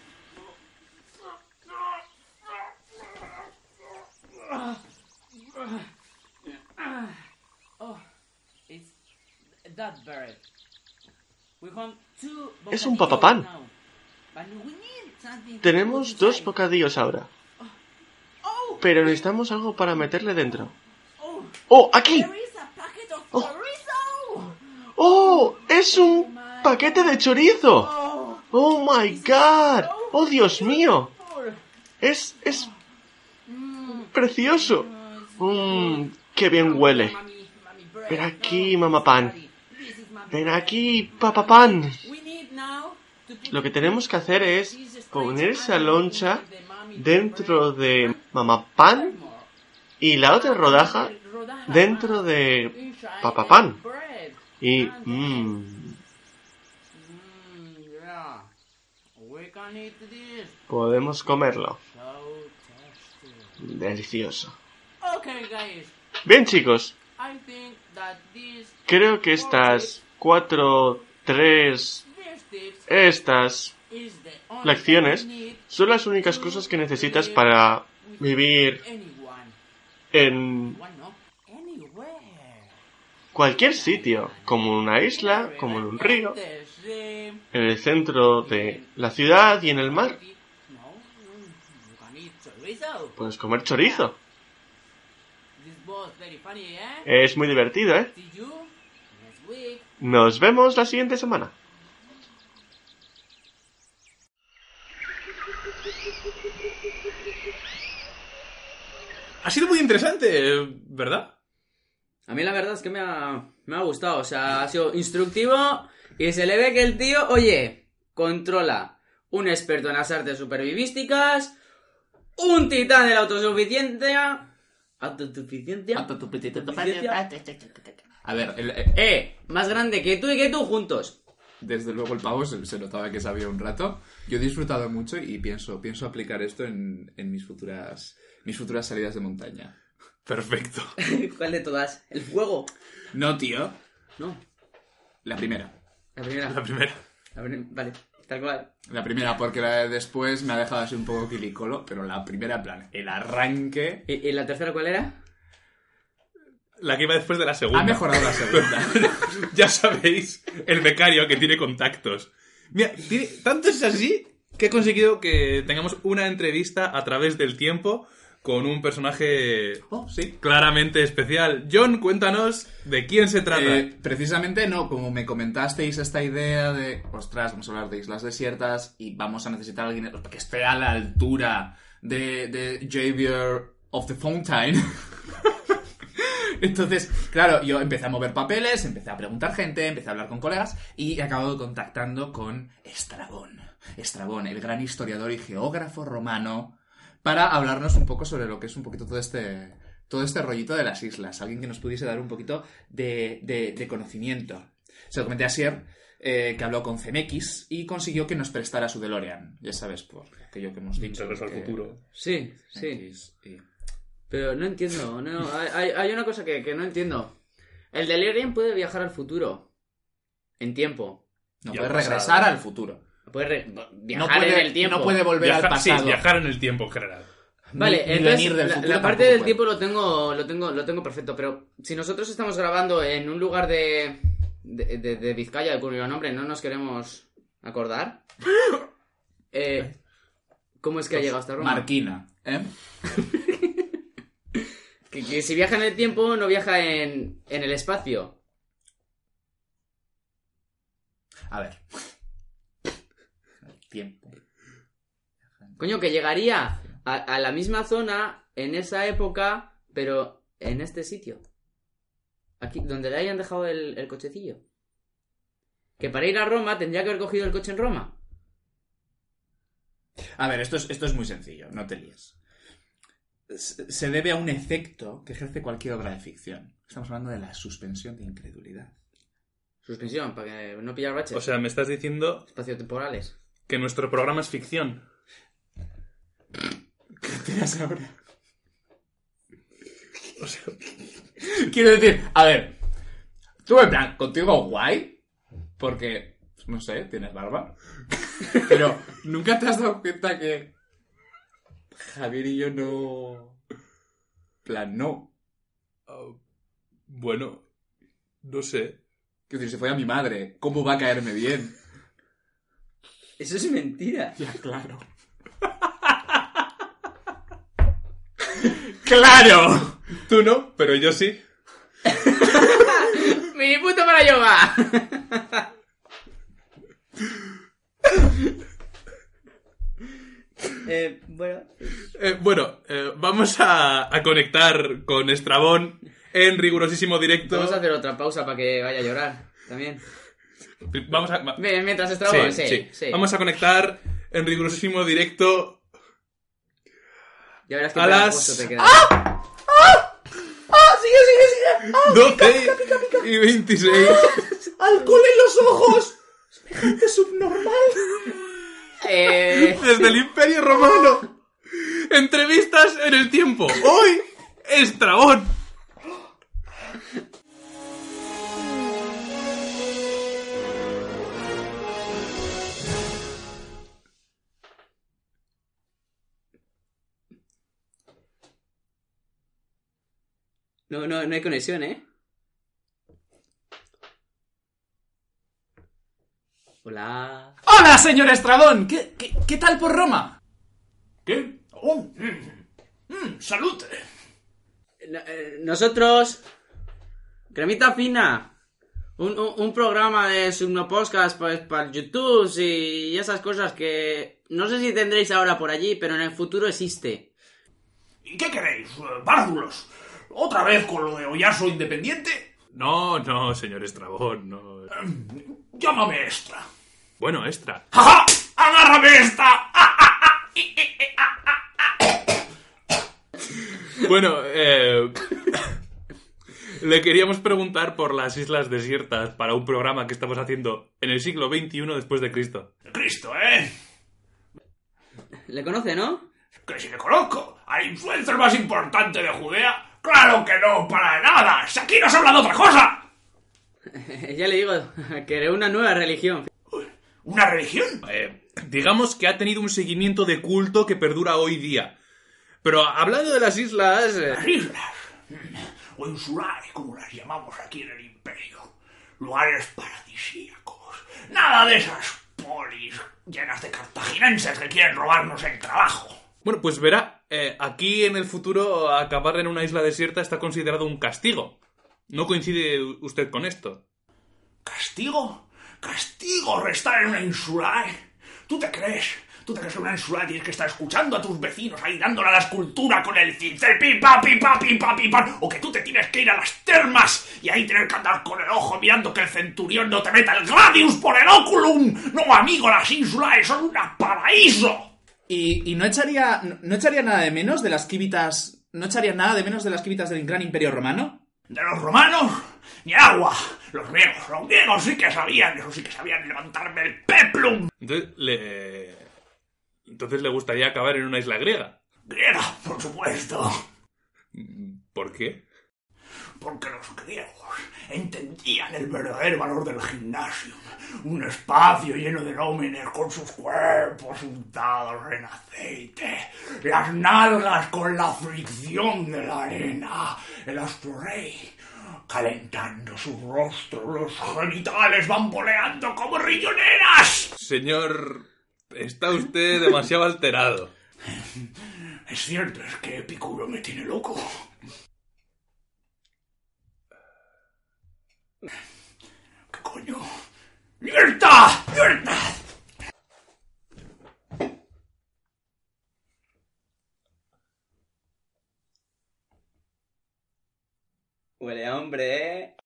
Es un papapán. Tenemos dos bocadillos ahora. Pero necesitamos algo para meterle dentro. ¡Oh, aquí! Oh. ¡Oh! ¡Es un paquete de chorizo! ¡Oh, my God! ¡Oh, Dios mío! Es... es... precioso. Mmm, qué bien huele. Ven aquí, mamá pan. Ven aquí, papá pan. Lo que tenemos que hacer es poner esa loncha dentro de mamá pan y la otra rodaja dentro de papá pan. Y... mmm, podemos comerlo. Delicioso. Bien chicos, creo que estas cuatro, tres, estas lecciones son las únicas cosas que necesitas para vivir en cualquier sitio, como una isla, como en un río, en el centro de la ciudad y en el mar. Puedes comer chorizo. Es muy divertido, ¿eh? Nos vemos la siguiente semana.
Ha sido muy interesante, ¿verdad?
A mí la verdad es que me ha, me ha gustado. O sea, ha sido instructivo y se le ve que el tío, oye, controla. Un experto en las artes supervivísticas. Un titán de la autosuficiencia. Autosuficiencia. Autosuficiencia.
A ver, el- eh,
Eh, más grande que tú y que tú juntos.
desde luego el pavo se, se notaba que sabía un rato. Yo he disfrutado mucho y pienso, pienso aplicar esto en, en mis futuras mis futuras salidas de montaña.
Perfecto. [LAUGHS]
¿Cuál de todas? ¿El fuego?
No, tío.
No.
La primera.
La primera.
La primera.
La prim- Vale, tal cual.
La primera, porque la de después me ha dejado así un poco quilicolo, pero la primera, en plan, el arranque...
¿Y, y la tercera cuál era?
La que iba después de la segunda.
Ha mejorado la segunda. [LAUGHS]
ya sabéis, el becario que tiene contactos. Mira, tiene- tanto es así que he conseguido que tengamos una entrevista a través del tiempo con un personaje
oh, sí.
claramente especial. John, cuéntanos de quién se trata.
Eh, precisamente no, como me comentasteis esta idea de, ostras, vamos a hablar de islas desiertas y vamos a necesitar a alguien que esté a la altura de, de Javier of the Fountain. [LAUGHS] Entonces, claro, yo empecé a mover papeles, empecé a preguntar gente, empecé a hablar con colegas y he acabado contactando con Estrabón. Estrabón, el gran historiador y geógrafo romano, para hablarnos un poco sobre lo que es un poquito todo este, todo este rollito de las islas. Alguien que nos pudiese dar un poquito de, de- de conocimiento. Se lo comenté a Sier, eh, que habló con CMX y consiguió que nos prestara su DeLorean. Ya sabes, por aquello que hemos dicho.
Regreso al futuro.
Sí, sí.
Y-
Pero no entiendo, no, hay, hay- hay una cosa que, que no entiendo. El DeLorean puede viajar al futuro. En tiempo.
No puede regresar al futuro.
Puede re-
No
viajar
puede,
en el tiempo.
no puede volver
Viajar-
al
sí,
pasado.
viajar en el tiempo en general.
Vale,
Ni- ni
entonces
venir del
la,
futuro
la parte del
puede.
tiempo lo tengo, lo tengo, lo tengo perfecto, pero si nosotros estamos grabando en un lugar de, de, de- de Vizcaya, de cuyo nombre no nos queremos acordar, [LAUGHS] eh, ¿cómo es que ha llegado hasta Roma?
Marquina, ¿eh? [LAUGHS]
Que, que si viaja en el tiempo, no viaja en, en el espacio.
A ver. El tiempo.
Coño, que llegaría a, a la misma zona en esa época, pero en este sitio. Aquí, donde le hayan dejado el, el cochecillo. Que para ir a Roma tendría que haber cogido el coche en Roma.
A ver, esto es, esto es muy sencillo, no te líes. Se debe a un efecto que ejerce cualquier obra de ficción. Estamos hablando de la suspensión de incredulidad.
Suspensión, para que no pillar baches.
O sea, me estás diciendo
Espacios temporales.
que nuestro programa es ficción.
¿Qué te das ahora? [LAUGHS]
O sea,
Quiero decir, a ver, tú en plan, contigo guay, porque, no sé, tienes barba, [LAUGHS] pero nunca te has dado cuenta que Javier y yo no... plan, no.
ah, bueno, no sé.
Quiero decir, se fue a mi madre. ¿Cómo va a caerme bien?
Eso es mentira. [LAUGHS]
Ya, claro. [LAUGHS] ¡Claro!
Tú no, pero yo sí. [LAUGHS]
¡Mi puto para yoga! Eh, bueno.
Eh, bueno, eh, vamos a, a conectar con Estrabón en rigurosísimo directo.
Vamos a hacer otra pausa para que vaya a llorar. También.
Vamos a-
mientras Estrabón, sí,
sí,
sí.
Vamos a conectar en rigurosísimo directo
Ya verás que
a las-
te queda.
¡Ah! ¡Sigue, sigue, sigue!
12 y 26.
¡Alcohol en los ojos! ¡Semejante subnormal!
Eh,
Desde el Imperio Romano. Entrevistas en el tiempo. Hoy, Estrabón.
no, no, no hay conexión, ¿eh? Hola.
¡Hola, señor Estrabón! ¿Qué, qué, qué tal por Roma? ¿Qué? Oh, mm, mm, ¡Salud!
No- eh, Nosotros, Cremita Fina, un, un- un programa de Subnopodcast pues, para YouTube y esas cosas que no sé si tendréis ahora por allí, pero en el futuro existe.
¿Y qué queréis, eh, bárdulos? ¿Otra vez con lo de Oyaso Independiente?
No, no, señor Estrabón, no.
Llámame Extra.
Bueno, Extra.
¡Ajá! ¡Agárrame esta! ¡Ah, ah, ah! I, i, i, ah.
Bueno, eh... [COUGHS] Le queríamos preguntar por las islas desiertas para un programa que estamos haciendo en el siglo XXI después de Cristo.
Cristo, ¿eh?
¿Le conoce, no?
Que si le conozco al influencer más importante de Judea. ¡Claro que no, para nada! ¡Si aquí nos habla de otra cosa! [LAUGHS]
ya le digo, que era una nueva religión.
¿Una religión?
Eh, digamos que ha tenido un seguimiento de culto que perdura hoy día. Pero hablando de las islas... eh,
Las islas. O insulae, como las llamamos aquí en el imperio. Lugares paradisíacos. Nada de esas polis llenas de cartaginenses que quieren robarnos el trabajo.
Bueno, pues verá, eh, aquí en el futuro acabar en una isla desierta está considerado un castigo. ¿No coincide usted con esto?
¿Castigo? ¿Castigo restar en una insulae? ¿Tú te crees? ¿Tú te crees que una insulae tienes que estar escuchando a tus vecinos ahí dándole a la escultura con el cincel pipa, pipa, pipa, pipa? ¿O que tú te tienes que ir a las termas y ahí tener que andar con el ojo mirando que el centurión no te meta el gladius por el oculum? No, amigo, las insulaes son un paraíso. ¿Y, no echaría no echaría nada de menos de las quívitas... ¿No echaría nada de menos de las del gran imperio romano? ¿De los romanos? Ni agua. Los griegos, los griegos sí que sabían, eso sí que sabían levantarme el peplum.
Entonces le... Entonces le gustaría acabar en una isla griega.
Griega, por supuesto.
¿Por qué?
Porque los griegos entendían el verdadero valor del gimnasio. Un espacio lleno de nómenes con sus cuerpos untados en aceite. Las nalgas con la fricción de la arena. El astro rey calentando su rostro. Los genitales bamboleando como riñoneras.
Señor, está usted demasiado alterado.
Es cierto, es que Epicuro me tiene loco. ¿Qué coño? ¡Libertad! ¡Libertad!
Huele a hombre, ¿eh?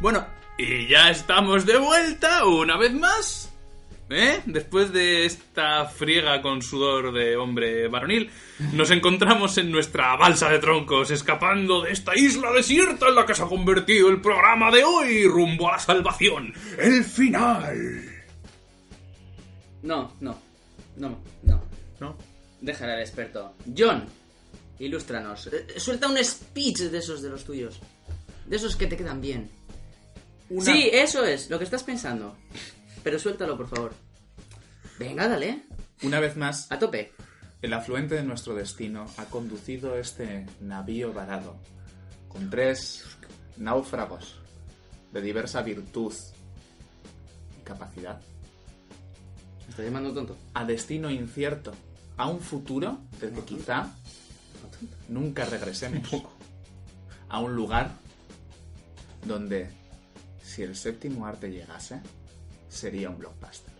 Bueno, y ya estamos de vuelta una vez más. ¿Eh? Después de esta friega con sudor de hombre varonil, nos encontramos en nuestra balsa de troncos, escapando de esta isla desierta en la que se ha convertido el programa de hoy, rumbo a la salvación. El final.
No, no. No, no.
¿No?
Déjale al experto. John, ilústranos. Eh, Suelta un speech de esos de los tuyos. De esos que te quedan bien.
Una-
Sí, eso es, lo que estás pensando. Pero suéltalo, por favor. Venga, dale.
Una vez más,
A tope.
el afluente de nuestro destino ha conducido este navío varado con tres náufragos de diversa virtud y capacidad
Me estás llamando tonto.
a destino incierto, a un futuro del que quizá nunca regresemos, a un lugar donde si el séptimo arte llegase sería un blockbuster.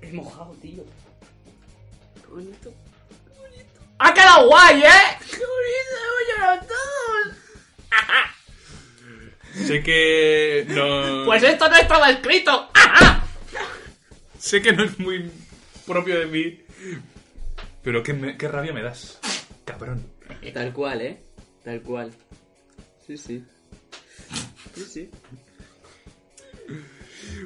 Es mojado, tío. Qué bonito.
¡Ha quedado guay, eh!
¡Qué bonito! ¡Hemos llorado todos!
Sé que no.
Pues esto no estaba escrito.
Sé que no es muy propio de mí. Pero qué, me- qué rabia me das. Cabrón.
Tal cual, ¿eh? Tal cual. Sí, sí. Sí, sí.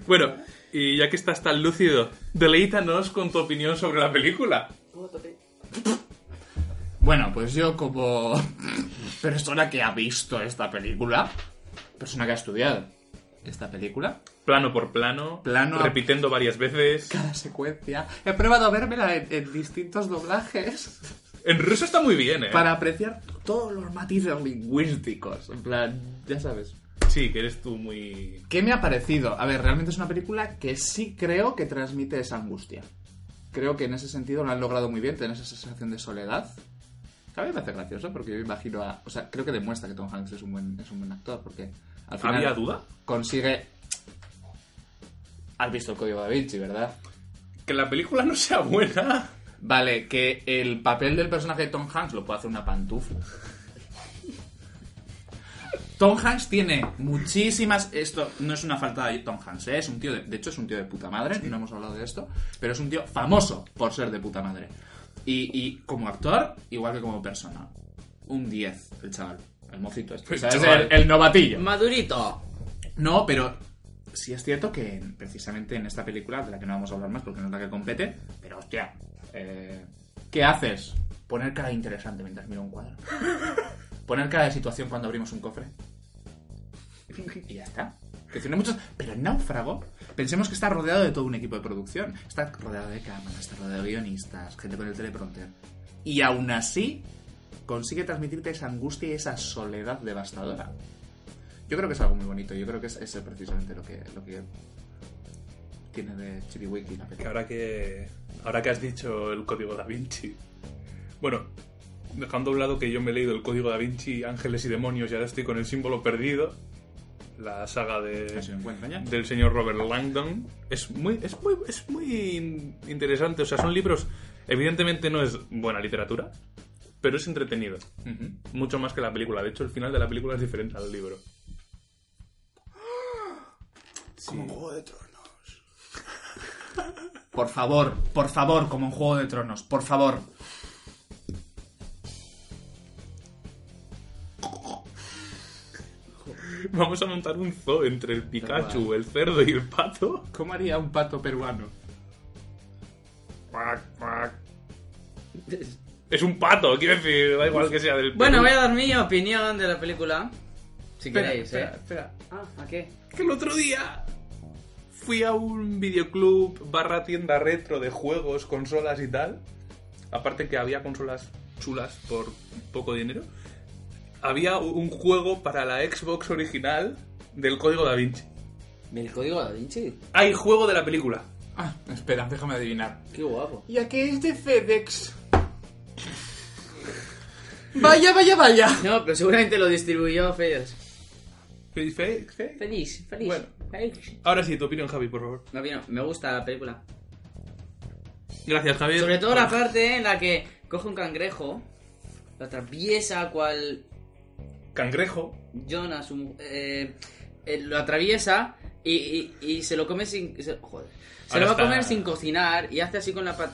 Bueno, y ya que estás tan lúcido, deleítanos con tu opinión sobre la película.
Bueno, pues yo como [LAUGHS] persona que ha visto esta película, persona que ha estudiado esta película,
Plano por plano,
Plano a-
repitiendo varias veces.
cada secuencia, he probado a vérmela en, en distintos doblajes
En ruso está muy bien, ¿eh?
para apreciar todos los matices lingüísticos. En plan, ya sabes.
Sí, que eres tú muy...
¿Qué me ha parecido? A ver, realmente es una película que sí creo que transmite esa angustia. Creo que en ese sentido lo han logrado muy bien, tener esa sensación de soledad. Que a mí me parece gracioso porque yo me imagino a... O sea, creo que demuestra que Tom Hanks es un buen, es un buen actor porque al final
¿Había duda?
consigue... Has visto el código da Vinci, ¿verdad?
Que la película no sea buena.
Vale, que el papel del personaje de Tom Hanks lo puede hacer una pantufla. Tom Hanks tiene muchísimas. Esto no es una falta de Tom Hanks, ¿eh? es un tío de, de hecho es un tío de puta madre. No hemos hablado de esto, pero es un tío famoso por ser de puta madre. Y, y como actor, igual que como persona, un 10 el chaval, el mocito este. O sea,
El
es
chaval.
el, el novatillo.
Madurito.
No, pero sí es cierto que precisamente en esta película, de la que no vamos a hablar más porque no es la que compete, pero hostia, eh, ¿qué haces? Poner cara interesante mientras miro un cuadro. [LAUGHS] Poner cara de situación cuando abrimos un cofre. Y ya está. Que tiene muchos. Pero el náufrago, pensemos que está rodeado de todo un equipo de producción. Está rodeado de cámaras, está rodeado de guionistas, gente con el teleprompter. Y aún así, consigue transmitirte esa angustia y esa soledad devastadora. Yo creo que es algo muy bonito. Yo creo que es, es precisamente lo que, lo que tiene de Chibiwiki la película.
ahora que... Ahora que has dicho el código da Vinci... Bueno, dejando a un lado que yo me he leído el código da Vinci, Ángeles y Demonios y ahora estoy con el símbolo perdido, la saga de... Del señor Robert Langdon. Es muy es muy es muy in- interesante. O sea son libros evidentemente no es buena literatura pero es entretenido. Mucho más que la película. De hecho el final de la película es diferente al libro.
Como en Juego de Tronos. [LAUGHS] Por favor, por favor, como en Juego de Tronos, por favor. [LAUGHS]
vamos a montar un zoo entre el Pikachu el cerdo y el pato
¿Cómo haría un pato peruano?
Es un pato quiero decir da igual que sea del
Bueno,
Perú.
voy a dar mi opinión de la película. Si
Espera,
queréis,
espera,
¿eh?
espera.
Ah, ¿a qué?
que el otro día fui a un videoclub barra tienda retro de juegos, consolas y tal. Aparte que había consolas chulas por poco dinero. Había un juego para la Xbox original del código da Vinci.
¿El código da Vinci?
Hay juego de la película.
Ah, espera, déjame adivinar.
Qué guapo.
¿Y a qué es de FedEx? Vaya, vaya, vaya.
No, pero seguramente lo distribuyó Feliz.
Fe- fe- fe-
Feliz, feliz.
Bueno.
feliz.
Ahora sí, tu opinión, Javi, por favor.
Me, opino- me gusta la película.
Gracias, Javier.
Sobre todo la parte en la que coge un cangrejo, lo atraviesa cual
cangrejo.
Jonas un- eh, eh, lo atraviesa y, y- y se lo come sin... se- joder. Se
Ahora
lo va
está-
a comer sin cocinar y hace así con la pat...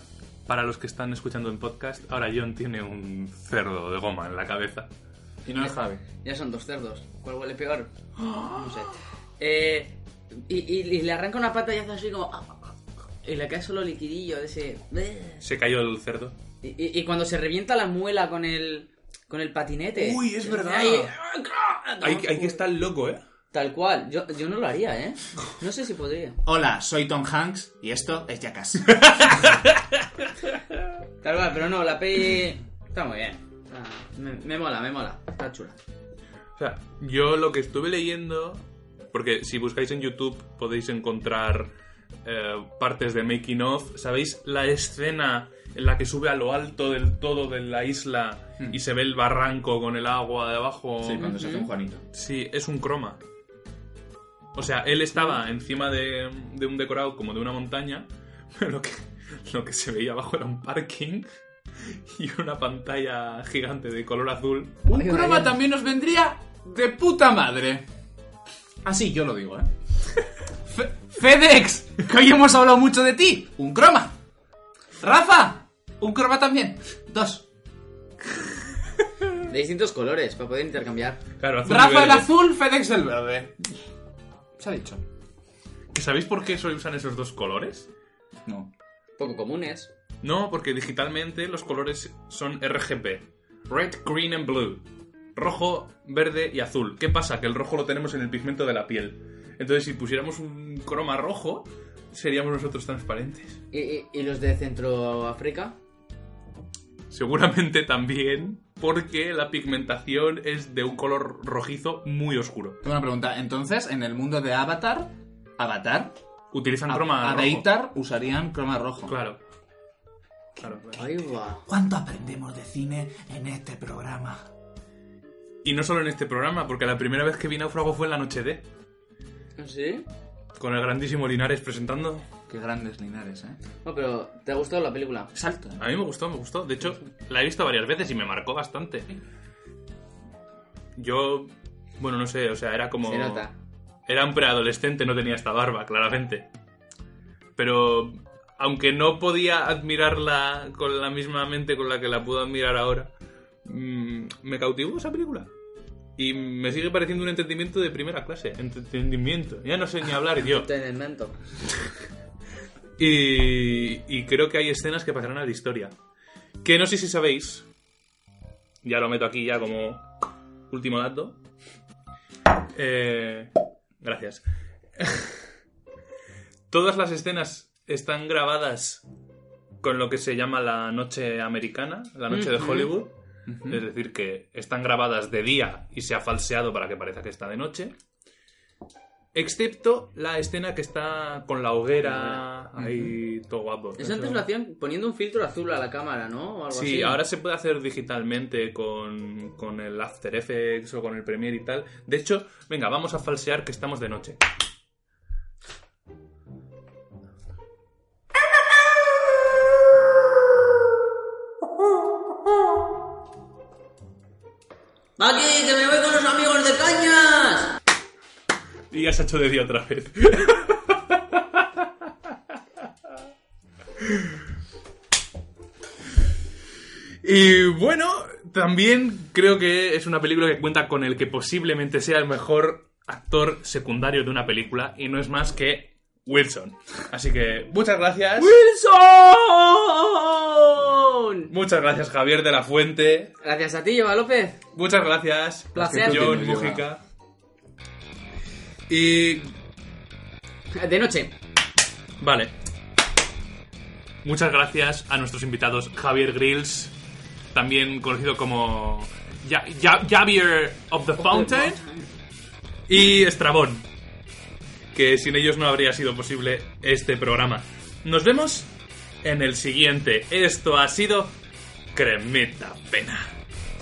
Para los que están escuchando en podcast, ahora John tiene un cerdo de goma en la cabeza.
Y no es Javi.
Ya son dos cerdos. ¿Cuál huele peor? No sé. Eh, y, y- y le arranca una pata y hace así como... Y le cae solo liquidillo de ese...
Se cayó el cerdo.
Y, y- y cuando se revienta la muela con el... Con el patinete.
Uy, es verdad.
Ahí-
Hay, hay que estar loco, ¿eh?
Tal cual. Yo, yo no lo haría, ¿eh? No sé si podría.
Hola, soy Tom Hanks y esto es Jackass. [LAUGHS]
Tal cual, pero no, la peli está muy bien. Me mola, me mola. Está chula.
O sea, yo lo que estuve leyendo, porque si buscáis en YouTube podéis encontrar eh, partes de making of. ¿Sabéis la escena en la que sube a lo alto del todo de la isla y se ve el barranco con el agua debajo?
Sí, cuando se hace un Juanito.
Sí, es un croma. O sea, él estaba encima de, de un decorado como de una montaña, [LAUGHS] pero lo que, lo que se veía abajo era un parking [LAUGHS] y una pantalla gigante de color azul.
Un
Ay,
croma
vaya.
también nos vendría de puta madre. Así yo lo digo, ¿eh? [LAUGHS] Fe- FedEx, que hoy hemos hablado mucho de ti. Un croma. Rafa, un croma también. Dos. [LAUGHS]
De distintos colores, para poder intercambiar.
Claro, azul
Rafa el azul, FedEx el verde. Se ha dicho.
¿Que ¿Sabéis por qué se usan esos dos colores?
No.
Poco comunes.
No, porque digitalmente los colores son RGB. Red, green and blue. Rojo, verde y azul. ¿Qué pasa? Que el rojo lo tenemos en el pigmento de la piel. Entonces, si pusiéramos un croma rojo, seríamos nosotros transparentes.
¿Y, y- y los de Centroáfrica?
Seguramente también porque la pigmentación es de un color rojizo muy oscuro.
Tengo una pregunta. Entonces, en el mundo de Avatar, Avatar,
Utilizan croma
a
rojo.
Deitar usarían croma rojo.
Claro. Claro, claro.
Ahí va.
¿Cuánto aprendemos de cine en este programa?
Y no solo en este programa, porque la primera vez que vi Náufrago fue en la noche D,
¿Sí?
con el grandísimo Linares presentando.
Qué grandes linares, ¿eh?
No, pero ¿te ha gustado la película?
Salto. ¿eh?
A mí me gustó, me gustó. De hecho, la he visto varias veces y me marcó bastante. Yo, bueno, no sé, o sea, era como...
Se nota.
Era un preadolescente, no tenía esta barba, claramente. Pero, aunque no podía admirarla con la misma mente con la que la puedo admirar ahora, mm, me cautivó esa película. Y me sigue pareciendo un entendimiento de primera clase. Entendimiento. Ya no sé ni hablar [LAUGHS] yo.
Tenimiento.
Y, y creo que hay escenas que pasarán a la historia. Que no sé si sabéis. Ya lo meto aquí ya como último dato. Eh, gracias. [LAUGHS] Todas las escenas están grabadas con lo que se llama la noche americana, la noche de. Hollywood. Es decir, que están grabadas de día y se ha falseado para que parezca que está de noche. Excepto la escena que está con la hoguera ahí todo guapo.
Eso antes lo hacían poniendo un filtro azul a la cámara, ¿no? O algo
Sí,
así.
ahora se puede hacer digitalmente con, con el After Effects o con el Premiere y tal. De hecho, venga, vamos a falsear que estamos de noche.
¡Aquí, que me voy con los amigos de Cañas!
Y ya se ha hecho de día otra vez. y bueno, también creo que es una película que cuenta con el que posiblemente sea el mejor actor secundario de una película y no es más que Wilson. Así que muchas gracias.
¡Wilson!
Muchas gracias Javier de la Fuente.
Gracias a ti, Eva López.
Muchas gracias.
Placer.
John Mujica. Y
De noche.
Vale. Muchas gracias a nuestros invitados Javier Grills, también conocido como Ja- Ja- Javier of the Fountain, y Estrabón, que sin ellos no habría sido posible este programa. Nos vemos en el siguiente. Esto ha sido Cremita Pena.